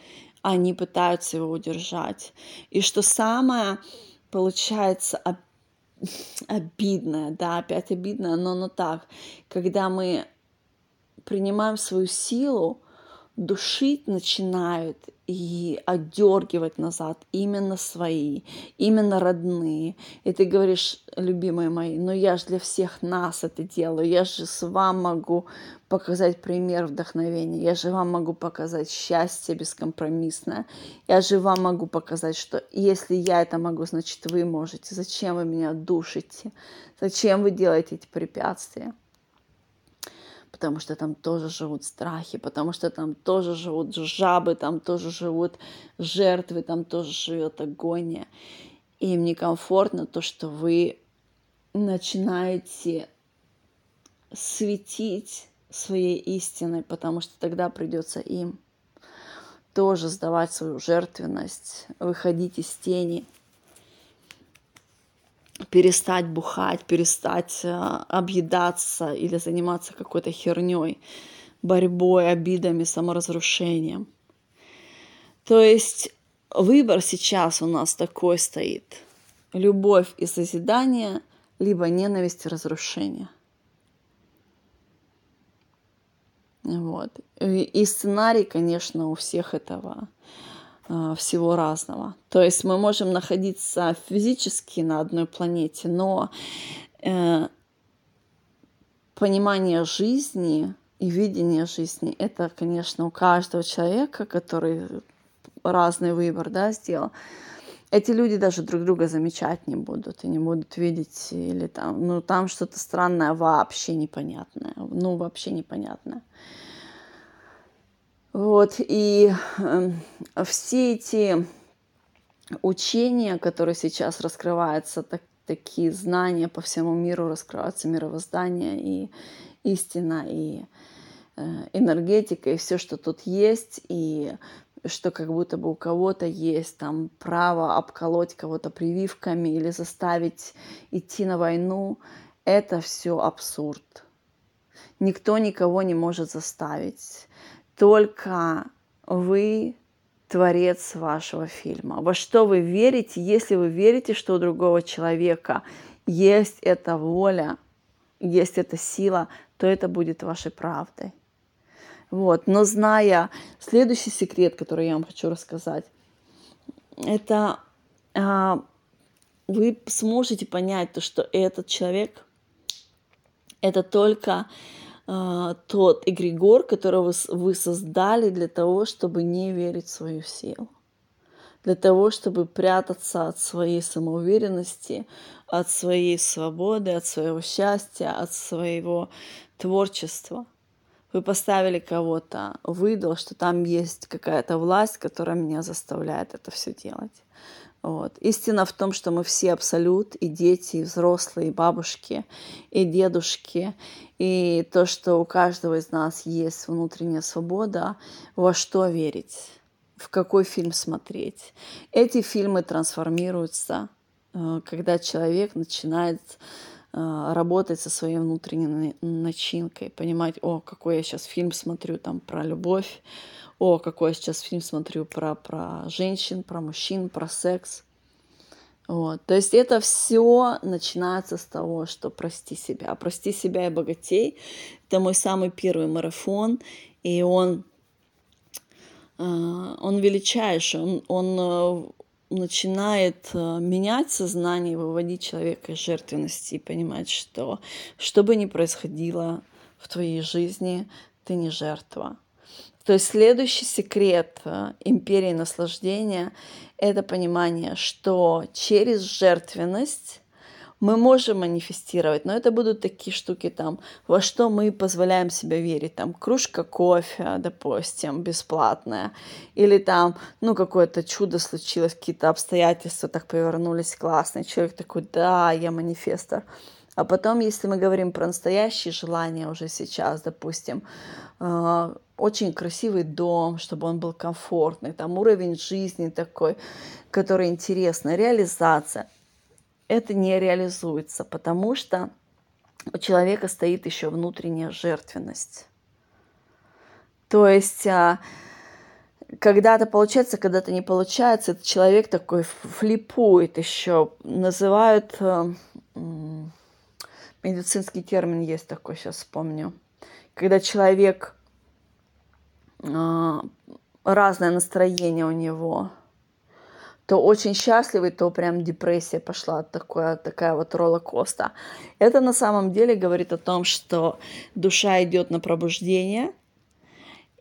они пытаются его удержать. И что самое, получается, обидное, да, опять обидное, но, но так, когда мы принимаем свою силу, душить начинают и отдергивать назад именно свои, именно родные. И ты говоришь, любимые мои, но я же для всех нас это делаю, я же с вам могу показать пример вдохновения, я же вам могу показать счастье бескомпромиссное, я же вам могу показать, что если я это могу, значит вы можете. Зачем вы меня душите? Зачем вы делаете эти препятствия? Потому что там тоже живут страхи, потому что там тоже живут жабы, там тоже живут жертвы, там тоже живет агония. И им некомфортно то, что вы начинаете светить своей истиной, потому что тогда придется им тоже сдавать свою жертвенность, выходить из тени – перестать бухать, перестать э, объедаться или заниматься какой-то херней, борьбой, обидами, саморазрушением. То есть выбор сейчас у нас такой стоит. Любовь и созидание, либо ненависть и разрушение. Вот. И сценарий, конечно, у всех этого всего разного. То есть мы можем находиться физически на одной планете, но э, понимание жизни и видение жизни это, конечно, у каждого человека, который разный выбор да, сделал. Эти люди даже друг друга замечать не будут и не будут видеть или там, ну там что-то странное вообще непонятное, ну вообще непонятное. Вот, и э, все эти учения, которые сейчас раскрываются, так, такие знания по всему миру раскрываются, мировоздание и истина, и э, энергетика, и все, что тут есть, и что как будто бы у кого-то есть там право обколоть кого-то прививками или заставить идти на войну, это все абсурд. Никто никого не может заставить только вы творец вашего фильма. Во что вы верите, если вы верите, что у другого человека есть эта воля, есть эта сила, то это будет вашей правдой. Вот. Но зная следующий секрет, который я вам хочу рассказать, это а, вы сможете понять то, что этот человек Это только э, тот эгрегор, который вы, создали для того, чтобы не верить в свою силу. Для того, чтобы прятаться от своей самоуверенности, от своей свободы, от своего счастья, от своего творчества. Вы поставили кого-то в идол, что там есть какая-то власть, которая меня заставляет это все делать. Вот. Истина в том, что мы все абсолют, и дети, и взрослые, и бабушки, и дедушки, и то, что у каждого из нас есть внутренняя свобода, во что верить, в какой фильм смотреть. Эти фильмы трансформируются, э, когда человек начинает э, работать со своей внутренней начинкой, понимать, о, какой я сейчас фильм смотрю там про любовь, о, какой я сейчас фильм смотрю про, про женщин, про мужчин, про секс. Вот. То есть это все начинается с того, что прости себя. Прости себя и богатей. Это мой самый первый марафон, и он, э, он величайший, он, он э, начинает э, менять сознание, выводить человека из жертвенности и понимать, что что бы ни происходило в твоей жизни, ты не жертва. То есть следующий секрет э, империи наслаждения – это понимание, что через жертвенность мы можем манифестировать, но это будут такие штуки там, во что мы позволяем себе верить, там кружка кофе, допустим, бесплатная, или там, ну, какое-то чудо случилось, какие-то обстоятельства так повернулись классные, человек такой, да, я манифестор. А потом, если мы говорим про настоящие желания уже сейчас, допустим, э, очень красивый дом, чтобы он был комфортный, там уровень жизни такой, который интересный, реализация. Это не реализуется, потому что у человека стоит еще внутренняя жертвенность. То есть а, когда-то получается, когда-то не получается, этот человек такой флипует еще, называют, э, медицинский термин есть такой, сейчас вспомню, когда человек а, разное настроение у него, то очень счастливый, то прям депрессия пошла, такая, такая вот роллер-коста. Это на самом деле говорит о том, что душа идет на пробуждение,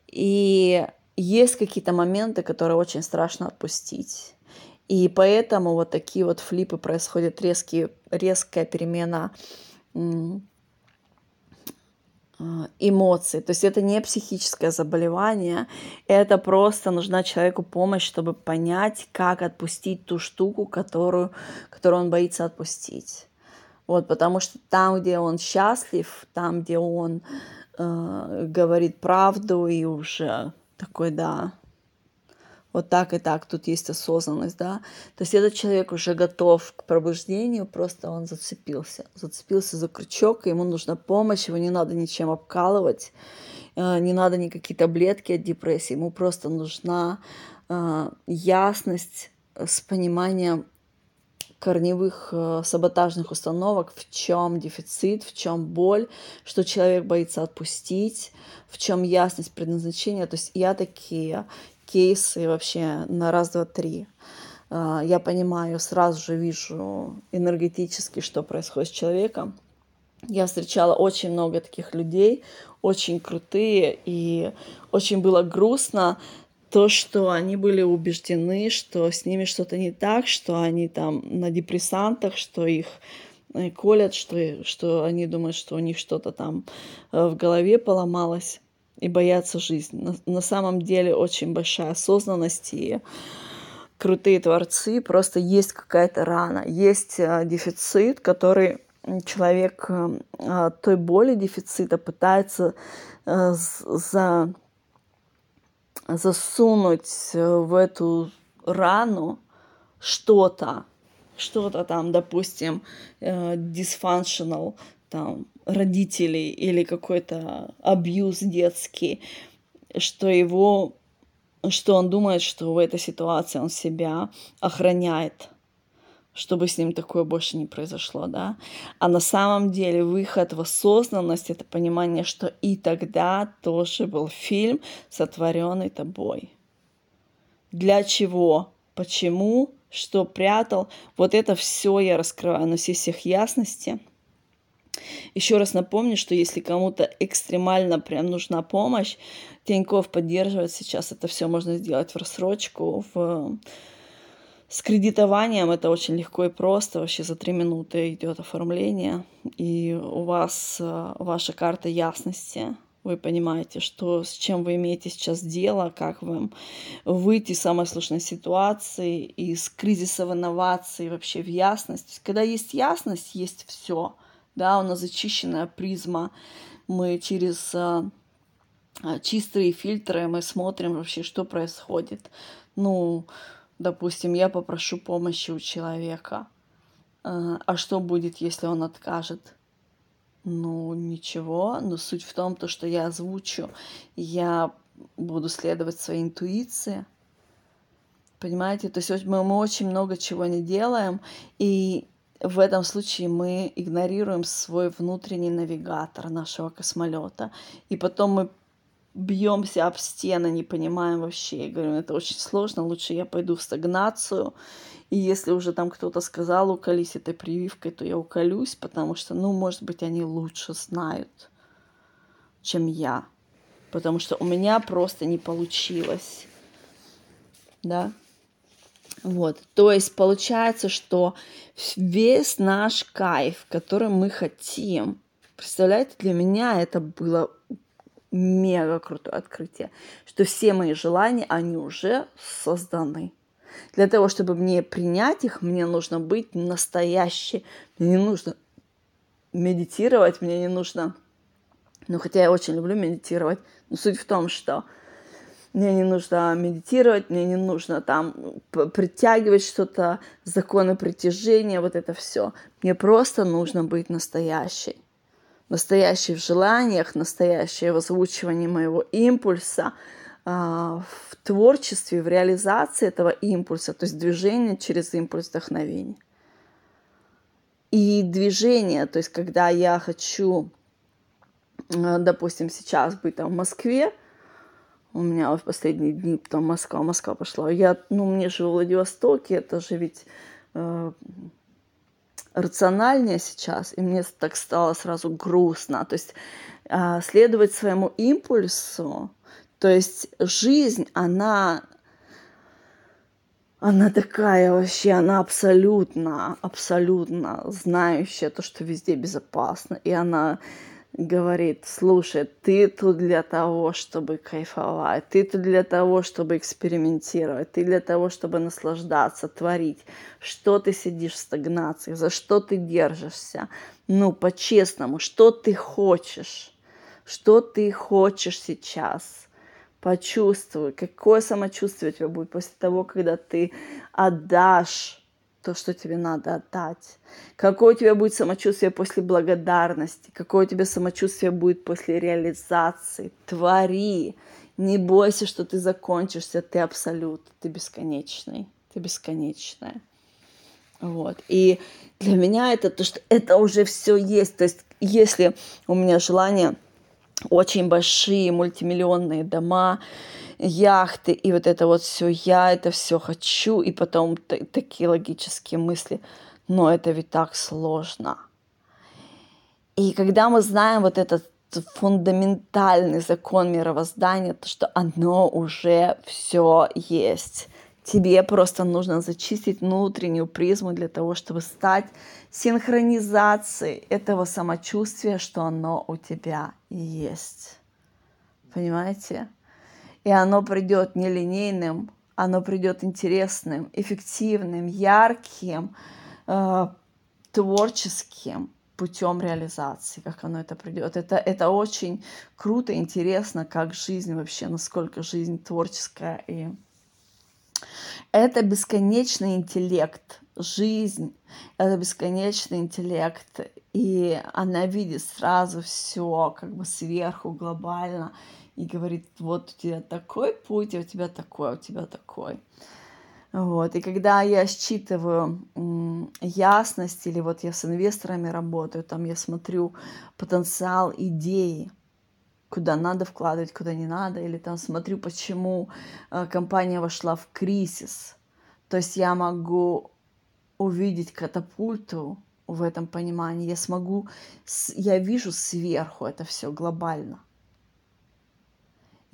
и есть какие-то моменты, которые очень страшно отпустить. И поэтому вот такие вот флипы происходят, резкие, резкая перемена а, эмоции. То есть это не психическое заболевание, это просто нужна человеку помощь, чтобы понять, как отпустить ту штуку, которую, которую он боится отпустить. Вот, потому что там, где он счастлив, там, где он э, говорит правду и уже такой, да, вот так и так, тут есть осознанность, да. То есть этот человек уже готов к пробуждению, просто он зацепился, зацепился за крючок, ему нужна помощь, его не надо ничем обкалывать, э, не надо никакие таблетки от депрессии, ему просто нужна э, ясность с пониманием корневых э, саботажных установок, в чем дефицит, в чем боль, что человек боится отпустить, в чем ясность предназначения. То есть я такие кейсы вообще на раз, два, три. А, я понимаю, сразу же вижу энергетически, что происходит с человеком. Я встречала очень много таких людей, очень крутые, и очень было грустно то, что они были убеждены, что с ними что-то не так, что они там на депрессантах, что их э, колят, что, что они думают, что у них что-то там э, в голове поломалось и боятся жизни. На, на самом деле очень большая осознанность и крутые творцы, просто есть какая-то рана, есть э, дефицит, который человек э, той боли дефицита пытается э, за, засунуть в эту рану что-то, что-то там, допустим, dysfunctional, там, родителей или какой-то абьюз детский, что его, что он думает, что в этой ситуации он себя охраняет, чтобы с ним такое больше не произошло, да. А на самом деле выход в осознанность это понимание, что и тогда тоже был фильм, сотворенный тобой. Для чего? Почему? Что прятал? Вот это все я раскрываю на сессиях ясности – Еще раз напомню, что если кому-то экстремально прям нужна помощь, Тиньков поддерживает сейчас это все можно сделать в рассрочку, в с кредитованием это очень легко и просто. Вообще за три минуты идет оформление, и у вас э, ваша карта ясности. Вы понимаете, что, с чем вы имеете сейчас дело, как вам выйти из самой сложной ситуации, из кризиса в инновации, вообще в ясность. Когда есть ясность, есть все. Да, у нас зачищенная призма. Мы через э, чистые фильтры мы смотрим вообще, что происходит. Ну, допустим, я попрошу помощи у человека, э, а что будет, если он откажет? Ну, ничего, но суть в том, то, что я озвучу, я буду следовать своей интуиции, понимаете? То есть мы, мы очень много чего не делаем, и в этом случае мы игнорируем свой внутренний навигатор нашего космолета, и потом мы бьемся об стены, не понимаем вообще. Я говорю, это очень сложно, лучше я пойду в стагнацию. И если уже там кто-то сказал, уколись этой прививкой, то я уколюсь, потому что, ну, может быть, они лучше знают, чем я. Потому что у меня просто не получилось. Да? Вот. То есть получается, что весь наш кайф, который мы хотим, представляете, для меня это было мега крутое открытие, что все мои желания, они уже созданы. Для того, чтобы мне принять их, мне нужно быть настоящей. Мне не нужно медитировать, мне не нужно... Ну, хотя я очень люблю медитировать, но суть в том, что мне не нужно медитировать, мне не нужно там притягивать что-то, законы притяжения, вот это все. Мне просто нужно быть настоящей настоящий в желаниях, настоящее в озвучивании моего импульса, а, в творчестве, в реализации этого импульса, то есть движение через импульс вдохновения. И движение, то есть когда я хочу, допустим, сейчас быть там в Москве, у меня в последние дни там Москва, Москва пошла. Я, ну, мне же в Владивостоке, это же ведь э, рациональнее сейчас, и мне так стало сразу грустно. То есть а, следовать своему импульсу, то есть жизнь, она, она такая вообще, она абсолютно, абсолютно знающая то, что везде безопасно, и она говорит, слушай, ты тут для того, чтобы кайфовать, ты тут для того, чтобы экспериментировать, ты для того, чтобы наслаждаться, творить. Что ты сидишь в стагнации, за что ты держишься? Ну, по-честному, что ты хочешь? Что ты хочешь сейчас? Почувствуй, какое самочувствие у тебя будет после того, когда ты отдашь то, что тебе надо отдать. Какое у тебя будет самочувствие после благодарности, какое у тебя самочувствие будет после реализации. Твори. Не бойся, что ты закончишься, ты абсолют, ты бесконечный, ты бесконечная. Вот. И для меня это то, что это уже все есть. То есть, если у меня желание очень большие мультимиллионные дома, яхты, и вот это вот все, я это все хочу, и потом такие логические мысли, но это ведь так сложно. И когда мы знаем вот этот фундаментальный закон мировоздания, то что оно уже все есть. Тебе просто нужно зачистить внутреннюю призму для того, чтобы стать синхронизацией этого самочувствия, что оно у тебя есть. Понимаете? И оно придет нелинейным, оно придет интересным, эффективным, ярким, э, творческим путем реализации, как оно это придет. Это, это очень круто, интересно, как жизнь вообще, насколько жизнь творческая. И это бесконечный интеллект. Жизнь — это бесконечный интеллект. И она видит сразу все как бы сверху, глобально и говорит, вот у тебя такой путь, а у тебя такой, а у тебя такой. Вот. И когда я считываю ясность, или вот я с инвесторами работаю, там я смотрю потенциал идеи, куда надо вкладывать, куда не надо, или там смотрю, почему э, компания вошла в кризис. То есть я могу увидеть катапульту в этом понимании. Я смогу, я вижу сверху это все глобально.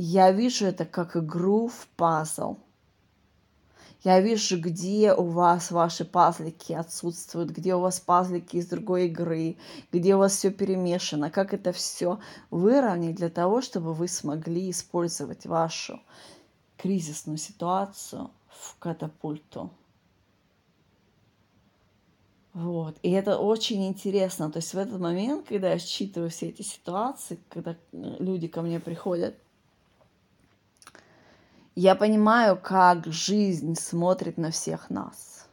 Я вижу это как игру в пазл. Я вижу, где у вас ваши пазлики отсутствуют, где у вас пазлики из другой игры, где у вас все перемешано, как это все выровнять для того, чтобы вы смогли использовать вашу кризисную ситуацию в катапульту. Вот. И это очень интересно. То есть в этот момент, когда я считываю все эти ситуации, когда э, люди ко мне приходят, я понимаю, как жизнь смотрит на всех нас.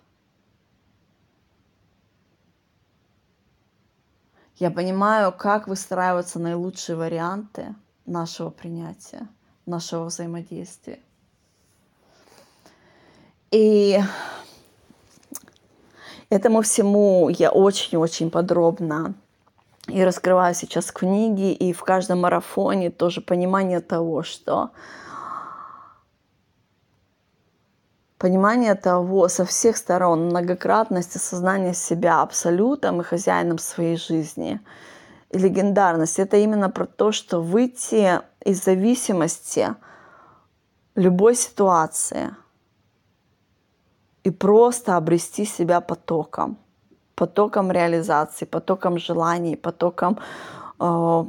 Я понимаю, как выстраиваются наилучшие варианты нашего принятия, нашего взаимодействия. И Этому всему я очень-очень подробно и раскрываю сейчас книги, и в каждом марафоне тоже понимание того, что понимание того со всех сторон, многократность осознания себя абсолютом и хозяином своей жизни. И легендарность — это именно про то, что выйти из зависимости любой ситуации — и просто обрести себя потоком, потоком реализации, потоком желаний, потоком э,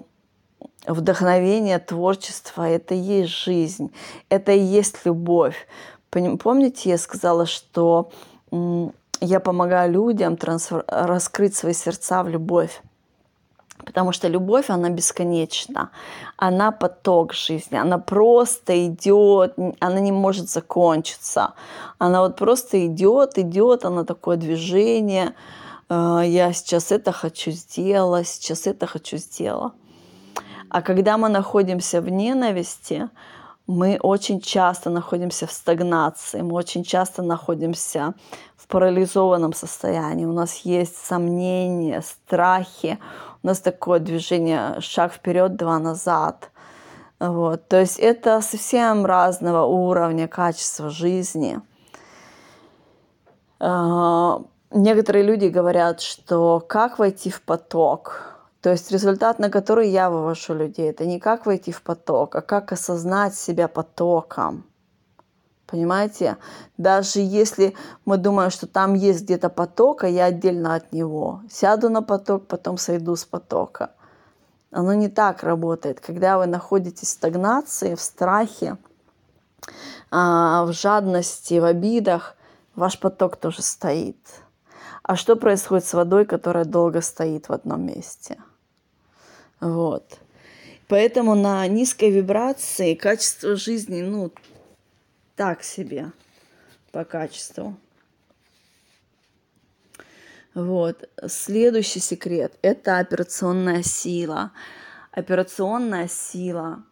вдохновения, творчества. Это и есть жизнь, это и есть любовь. Помните, я сказала, что я помогаю людям трансфер... раскрыть свои сердца в любовь. Потому что любовь, она бесконечна. Она поток жизни. Она просто идет, она не может закончиться. Она вот просто идет, идет, она такое движение. «Э, я сейчас это хочу сделать, сейчас это хочу сделать. А когда мы находимся в ненависти, мы очень часто находимся в стагнации, мы очень часто находимся в парализованном состоянии. У нас есть сомнения, страхи, у нас такое движение шаг вперед, два назад. Вот. То есть это совсем разного уровня качества жизни. А, некоторые люди говорят, что как войти в поток, то есть результат, на который я вывожу людей, это не как войти в поток, а как осознать себя потоком. Понимаете? Даже если мы думаем, что там есть где-то поток, а я отдельно от него. Сяду на поток, потом сойду с потока. Оно не так работает. Когда вы находитесь в стагнации, в страхе, а, в жадности, в обидах, ваш поток тоже стоит. А что происходит с водой, которая долго стоит в одном месте? Вот. Поэтому на низкой вибрации качество жизни, ну, так себе по качеству. Вот. Следующий секрет – это операционная сила. Операционная сила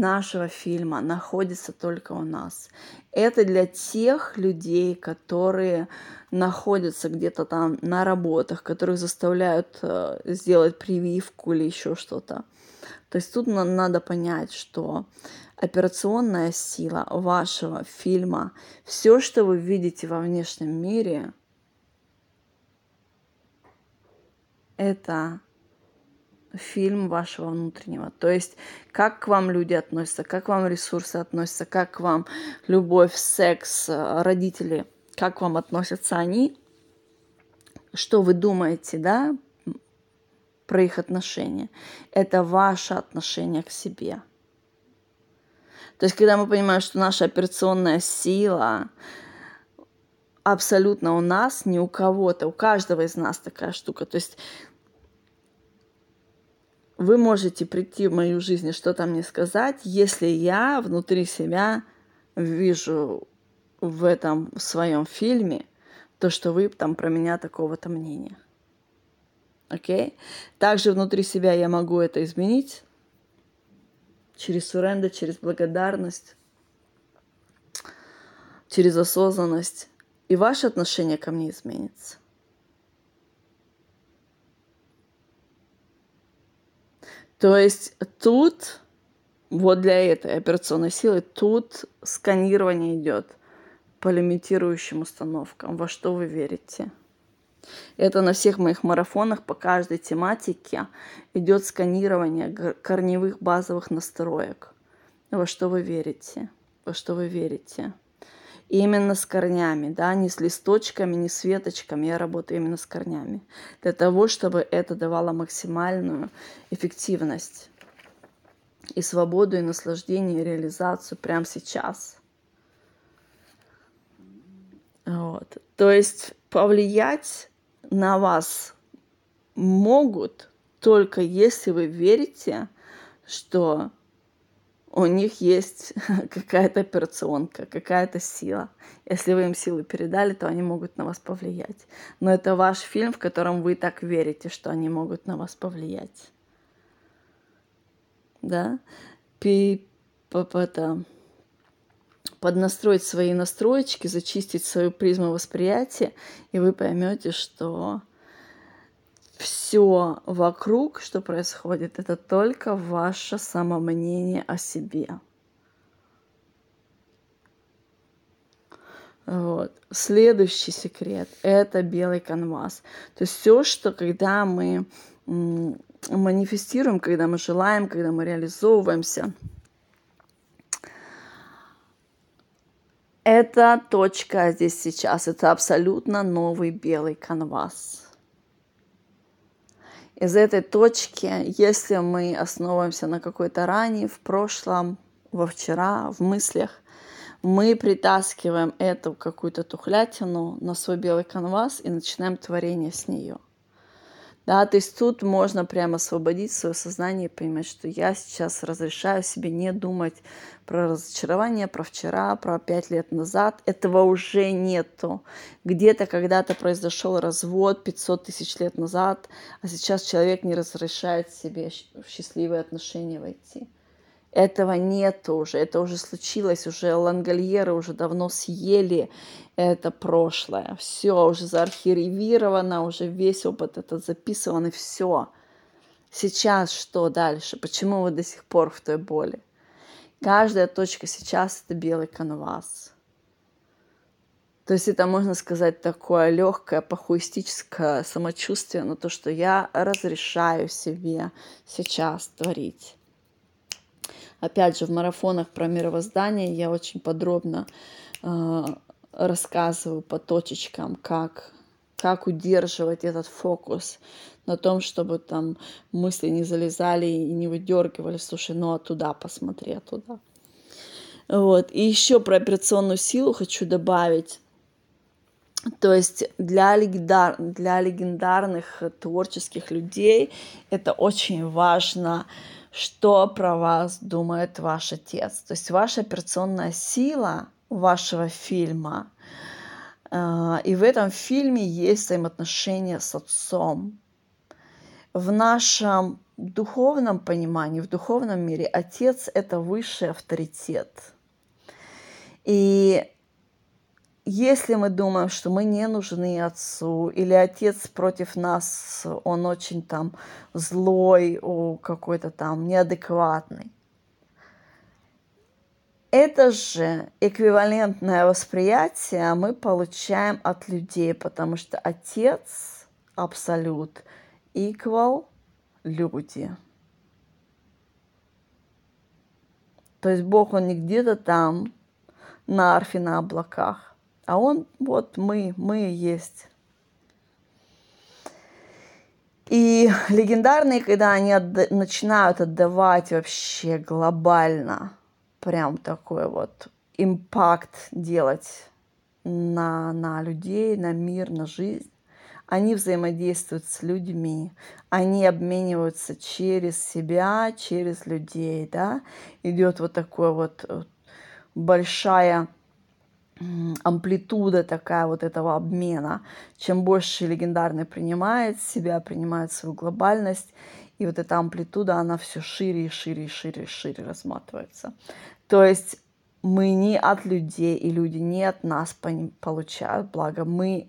нашего фильма находится только у нас. Это для тех людей, которые находятся где-то там на работах, которых заставляют э, сделать прививку или еще что-то. То есть тут надо понять, что операционная сила вашего фильма, все, что вы видите во внешнем мире, это фильм вашего внутреннего. То есть, как к вам люди относятся, как к вам ресурсы относятся, как к вам любовь, секс, родители, как к вам относятся они, что вы думаете, да, про их отношения. Это ваше отношение к себе. То есть, когда мы понимаем, что наша операционная сила абсолютно у нас, не у кого-то, у каждого из нас такая штука. То есть вы можете прийти в мою жизнь и что-то мне сказать, если я внутри себя вижу в этом своем фильме то, что вы там про меня такого-то мнения. Окей? Okay? Также внутри себя я могу это изменить через суренда, через благодарность, через осознанность. И ваше отношение ко мне изменится. То есть тут, вот для этой операционной силы, тут сканирование идет по лимитирующим установкам, во что вы верите. Это на всех моих марафонах по каждой тематике идет сканирование корневых базовых настроек. Во что вы верите? Во что вы верите? Именно с корнями, да, не с листочками, не с веточками, я работаю именно с корнями, для того, чтобы это давало максимальную эффективность и свободу, и наслаждение, и реализацию прямо сейчас. Вот. То есть повлиять на вас могут только если вы верите, что у них есть какая-то операционка, какая-то сила. Если вы им силы передали, то они могут на вас повлиять. Но это ваш фильм, в котором вы так верите, что они могут на вас повлиять. Да? Пи это, поднастроить свои настроечки, зачистить свою призму восприятия, и вы поймете, что все вокруг, что происходит, это только ваше самомнение о себе. Вот. Следующий секрет – это белый канвас. То есть все, что когда мы манифестируем, когда мы желаем, когда мы реализовываемся, это точка здесь сейчас. Это абсолютно новый белый канвас из этой точки, если мы основываемся на какой-то ране, в прошлом, во вчера, в мыслях, мы притаскиваем эту какую-то тухлятину на свой белый канвас и начинаем творение с нее. Да, то есть тут можно прямо освободить свое сознание и понимать, что я сейчас разрешаю себе не думать про разочарование, про вчера, про пять лет назад. Этого уже нету. Где-то когда-то произошел развод 500 тысяч лет назад, а сейчас человек не разрешает себе в счастливые отношения войти. Этого нет уже, это уже случилось, уже лангольеры уже давно съели это прошлое. Все уже заархивировано, уже весь опыт этот записан, и все. Сейчас что дальше? Почему вы до сих пор в той боли? Каждая точка сейчас это белый канвас. То есть это, можно сказать, такое легкое похуистическое самочувствие на то, что я разрешаю себе сейчас творить. Опять же, в марафонах про мировоздание я очень подробно э, рассказываю по точечкам, как, как удерживать этот фокус на том, чтобы там мысли не залезали и не выдергивали. Слушай, ну а туда посмотри, а туда. Вот. И еще про операционную силу хочу добавить. То есть для, легендар, для легендарных творческих людей это очень важно что про вас думает ваш отец. То есть ваша операционная сила вашего фильма. А, и в этом фильме есть взаимоотношения с отцом. В нашем духовном понимании, в духовном мире отец – это высший авторитет. И если мы думаем, что мы не нужны отцу, или отец против нас, он очень там злой, какой-то там неадекватный, это же эквивалентное восприятие мы получаем от людей, потому что отец абсолют equal люди. То есть Бог, он не где-то там, на арфе на облаках, а он, вот мы, мы есть. И легендарные, когда они отда- начинают отдавать вообще глобально, прям такой вот импакт делать на, на людей, на мир, на жизнь, они взаимодействуют с людьми, они обмениваются через себя, через людей, да, идет вот такое вот э, большая амплитуда такая вот этого обмена. Чем больше легендарный принимает себя, принимает свою глобальность, и вот эта амплитуда, она все шире и шире и шире и шире разматывается. То есть мы не от людей, и люди не от нас получают благо. Мы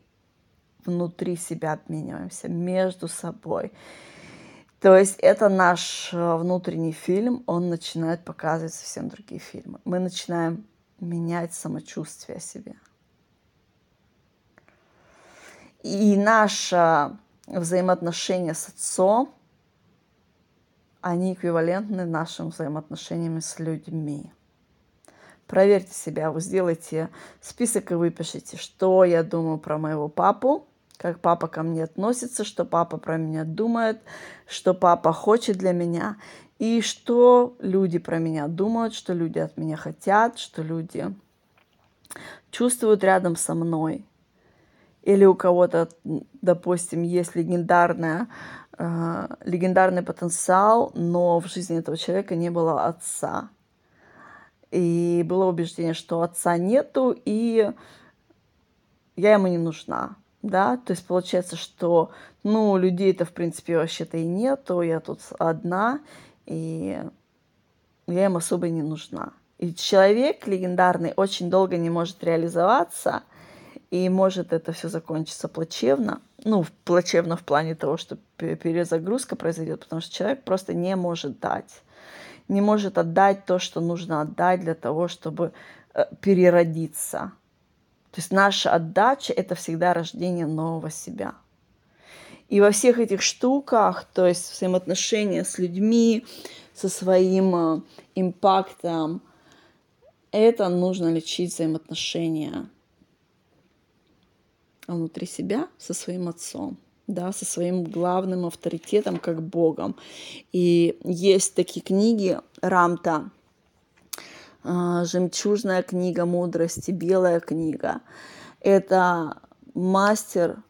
внутри себя обмениваемся между собой. То есть это наш э, внутренний фильм, он начинает показывать совсем другие фильмы. Мы начинаем менять самочувствие себе. И наше взаимоотношения с отцом, они эквивалентны нашим взаимоотношениям с людьми. Проверьте себя, вы сделайте список и выпишите, что я думаю про моего папу, как папа ко мне относится, что папа про меня думает, что папа хочет для меня, и что люди про меня думают, что люди от меня хотят, что люди чувствуют рядом со мной. Или у кого-то, допустим, есть легендарная, э, легендарный потенциал, но в жизни этого человека не было отца – и было убеждение, что отца нету, и я ему не нужна. Да, то есть получается, что, ну, людей-то, в принципе, вообще-то и нету, я тут одна, и я им особо не нужна. И человек легендарный очень долго не может реализоваться, и может это все закончиться плачевно. Ну, плачевно в плане того, что перезагрузка произойдет, потому что человек просто не может дать не может отдать то, что нужно отдать для того, чтобы э, переродиться. То есть наша отдача – это всегда рождение нового себя. И во всех этих штуках, то есть взаимоотношения с людьми, со своим э, импактом, это нужно лечить взаимоотношения внутри себя со своим отцом да, со своим главным авторитетом, как Богом. И есть такие книги Рамта, а, «Жемчужная книга мудрости», «Белая книга». Это мастер,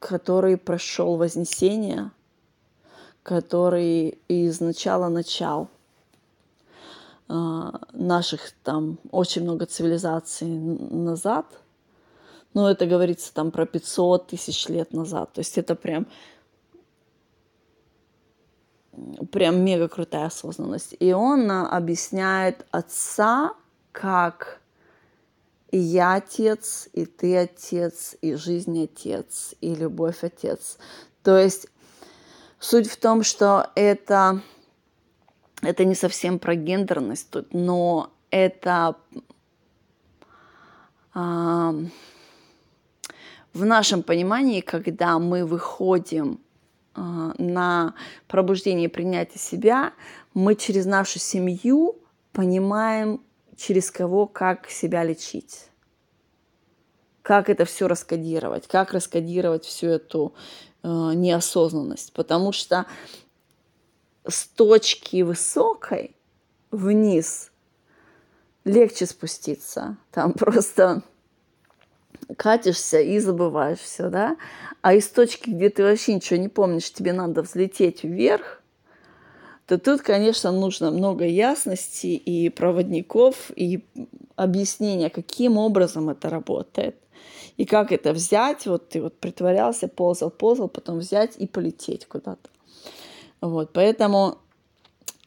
который прошел Вознесение, который из начала начал а, наших там очень много цивилизаций назад – ну, это говорится там про 500 тысяч лет назад. То есть это прям прям мега крутая осознанность. И он объясняет отца как и я отец, и ты отец, и жизнь отец, и любовь отец. То есть суть в том, что это, это не совсем про гендерность тут, но это а, в нашем понимании, когда мы выходим а, на пробуждение и принятие себя, мы через нашу семью понимаем, через кого как себя лечить. Как это все раскодировать, как раскодировать всю эту э, неосознанность. Потому что с точки высокой вниз легче спуститься. Там просто катишься и забываешь все, да? А из точки, где ты вообще ничего не помнишь, тебе надо взлететь вверх, то тут, конечно, нужно много ясности и проводников, и объяснения, каким образом это работает. И как это взять, вот ты вот притворялся, ползал, ползал, потом взять и полететь куда-то. Вот, поэтому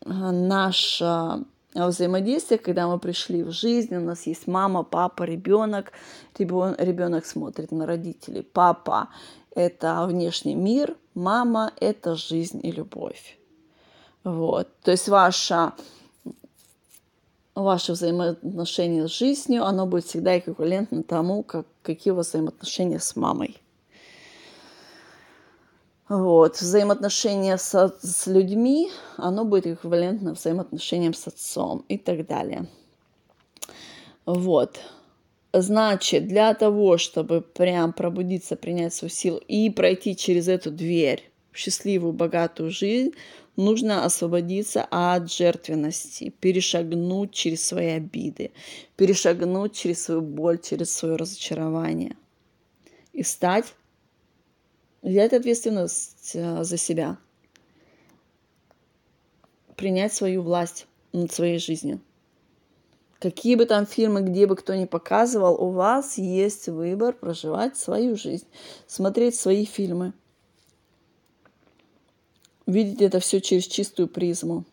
а, наша взаимодействие, когда мы пришли в жизнь, у нас есть мама, папа, ребенок, ребенок смотрит на родителей. Папа – это внешний мир, мама – это жизнь и любовь. Вот. То есть ваша, ваше взаимоотношение с жизнью, оно будет всегда эквивалентно тому, как, какие у вас взаимоотношения с мамой. Вот. Взаимоотношения с, с людьми, оно будет эквивалентно взаимоотношениям с отцом и так далее. Вот. Значит, для того, чтобы прям пробудиться, принять свою силу и пройти через эту дверь счастливую, богатую жизнь, нужно освободиться от жертвенности, перешагнуть через свои обиды, перешагнуть через свою боль, через свое разочарование и стать взять ответственность э, за себя, принять свою власть над своей жизнью. Какие бы там фильмы, где бы кто ни показывал, у вас есть выбор проживать свою жизнь, смотреть свои фильмы, видеть это все через чистую призму.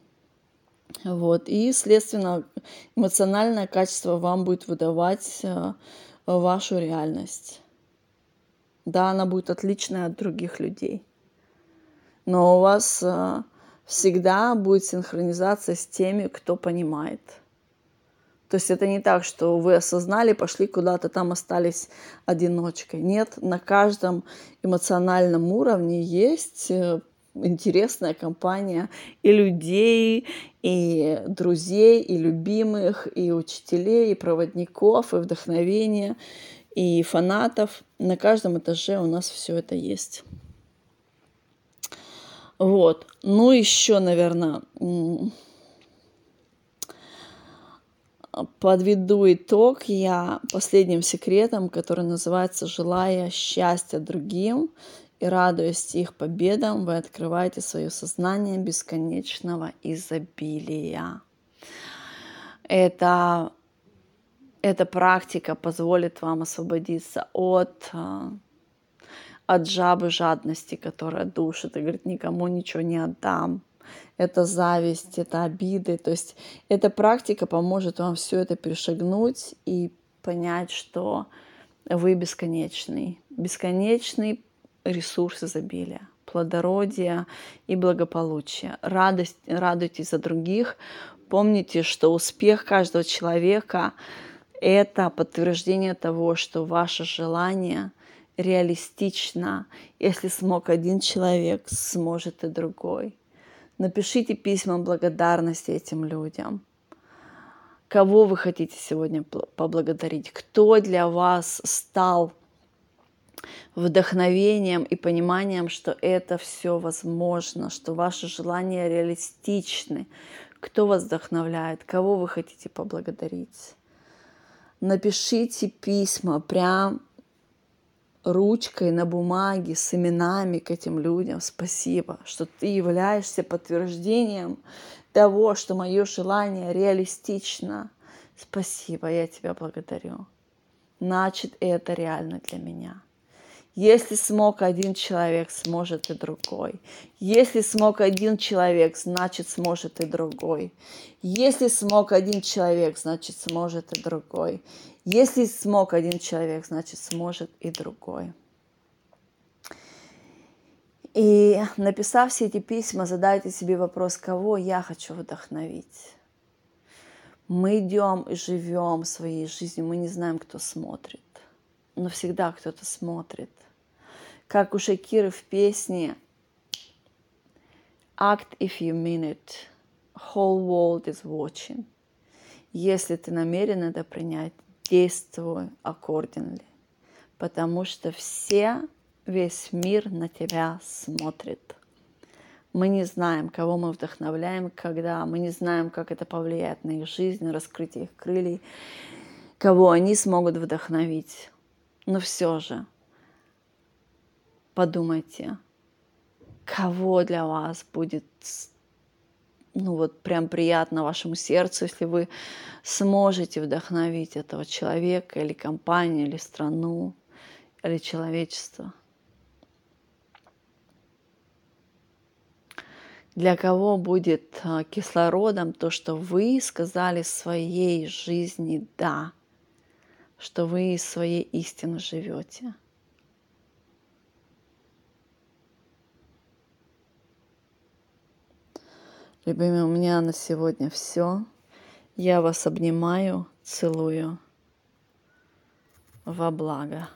Вот. И, следственно, эмоциональное качество вам будет выдавать э, вашу реальность. Да, она будет отличная от других людей. Но у вас э, всегда будет синхронизация с теми, кто понимает. То есть это не так, что вы осознали, пошли куда-то, там остались одиночкой. Нет, на каждом эмоциональном уровне есть э, интересная компания и людей, и друзей, и любимых, и учителей, и проводников, и вдохновения, и фанатов. На каждом этаже у нас все это есть. Вот. Ну, еще, наверное, подведу итог я последним секретом, который называется «Желая счастья другим и радуясь их победам, вы открываете свое сознание бесконечного изобилия». Это, эта практика позволит вам освободиться от а, от жабы жадности, которая душит и говорит, никому ничего не отдам. Это зависть, это обиды. То есть эта практика поможет вам все это перешагнуть и понять, что вы бесконечный. Бесконечный ресурс изобилия, плодородия и благополучия. Радость, радуйтесь за других. Помните, что успех каждого человека – это подтверждение того, что ваше желание – реалистично. Если смог один человек, сможет и другой. Напишите письма благодарности этим людям. Кого вы хотите сегодня поблагодарить? Кто для вас стал вдохновением и пониманием, что это все возможно, что ваши желания реалистичны? Кто вас вдохновляет? Кого вы хотите поблагодарить? Напишите письма прям ручкой на бумаге с именами к этим людям. Спасибо, что ты являешься подтверждением того, что мое желание реалистично. Спасибо, я тебя благодарю. Значит, это реально для меня. Если смог один человек, сможет и другой. Если смог один человек, значит сможет и другой. Если смог один человек, значит сможет и другой. Если смог один человек, значит сможет и другой. И написав все эти письма, задайте себе вопрос, кого я хочу вдохновить. Мы идем и живем своей жизнью, мы не знаем, кто смотрит, но всегда кто-то смотрит. Как у Шакиры в песне Act if you mean it, whole world is watching. Если ты намерен это принять, действуй accordingly, потому что все, весь мир на тебя смотрит. Мы не знаем, кого мы вдохновляем, когда мы не знаем, как это повлияет на их жизнь, раскрытие их крыльев, кого они смогут вдохновить. Но все же подумайте, кого для вас будет ну вот прям приятно вашему сердцу, если вы сможете вдохновить этого человека или компанию, или страну, или человечество. Для кого будет а, кислородом то, что вы сказали своей жизни «да», что вы из своей истины живете – Любимые, у меня на сегодня все. Я вас обнимаю, целую во благо.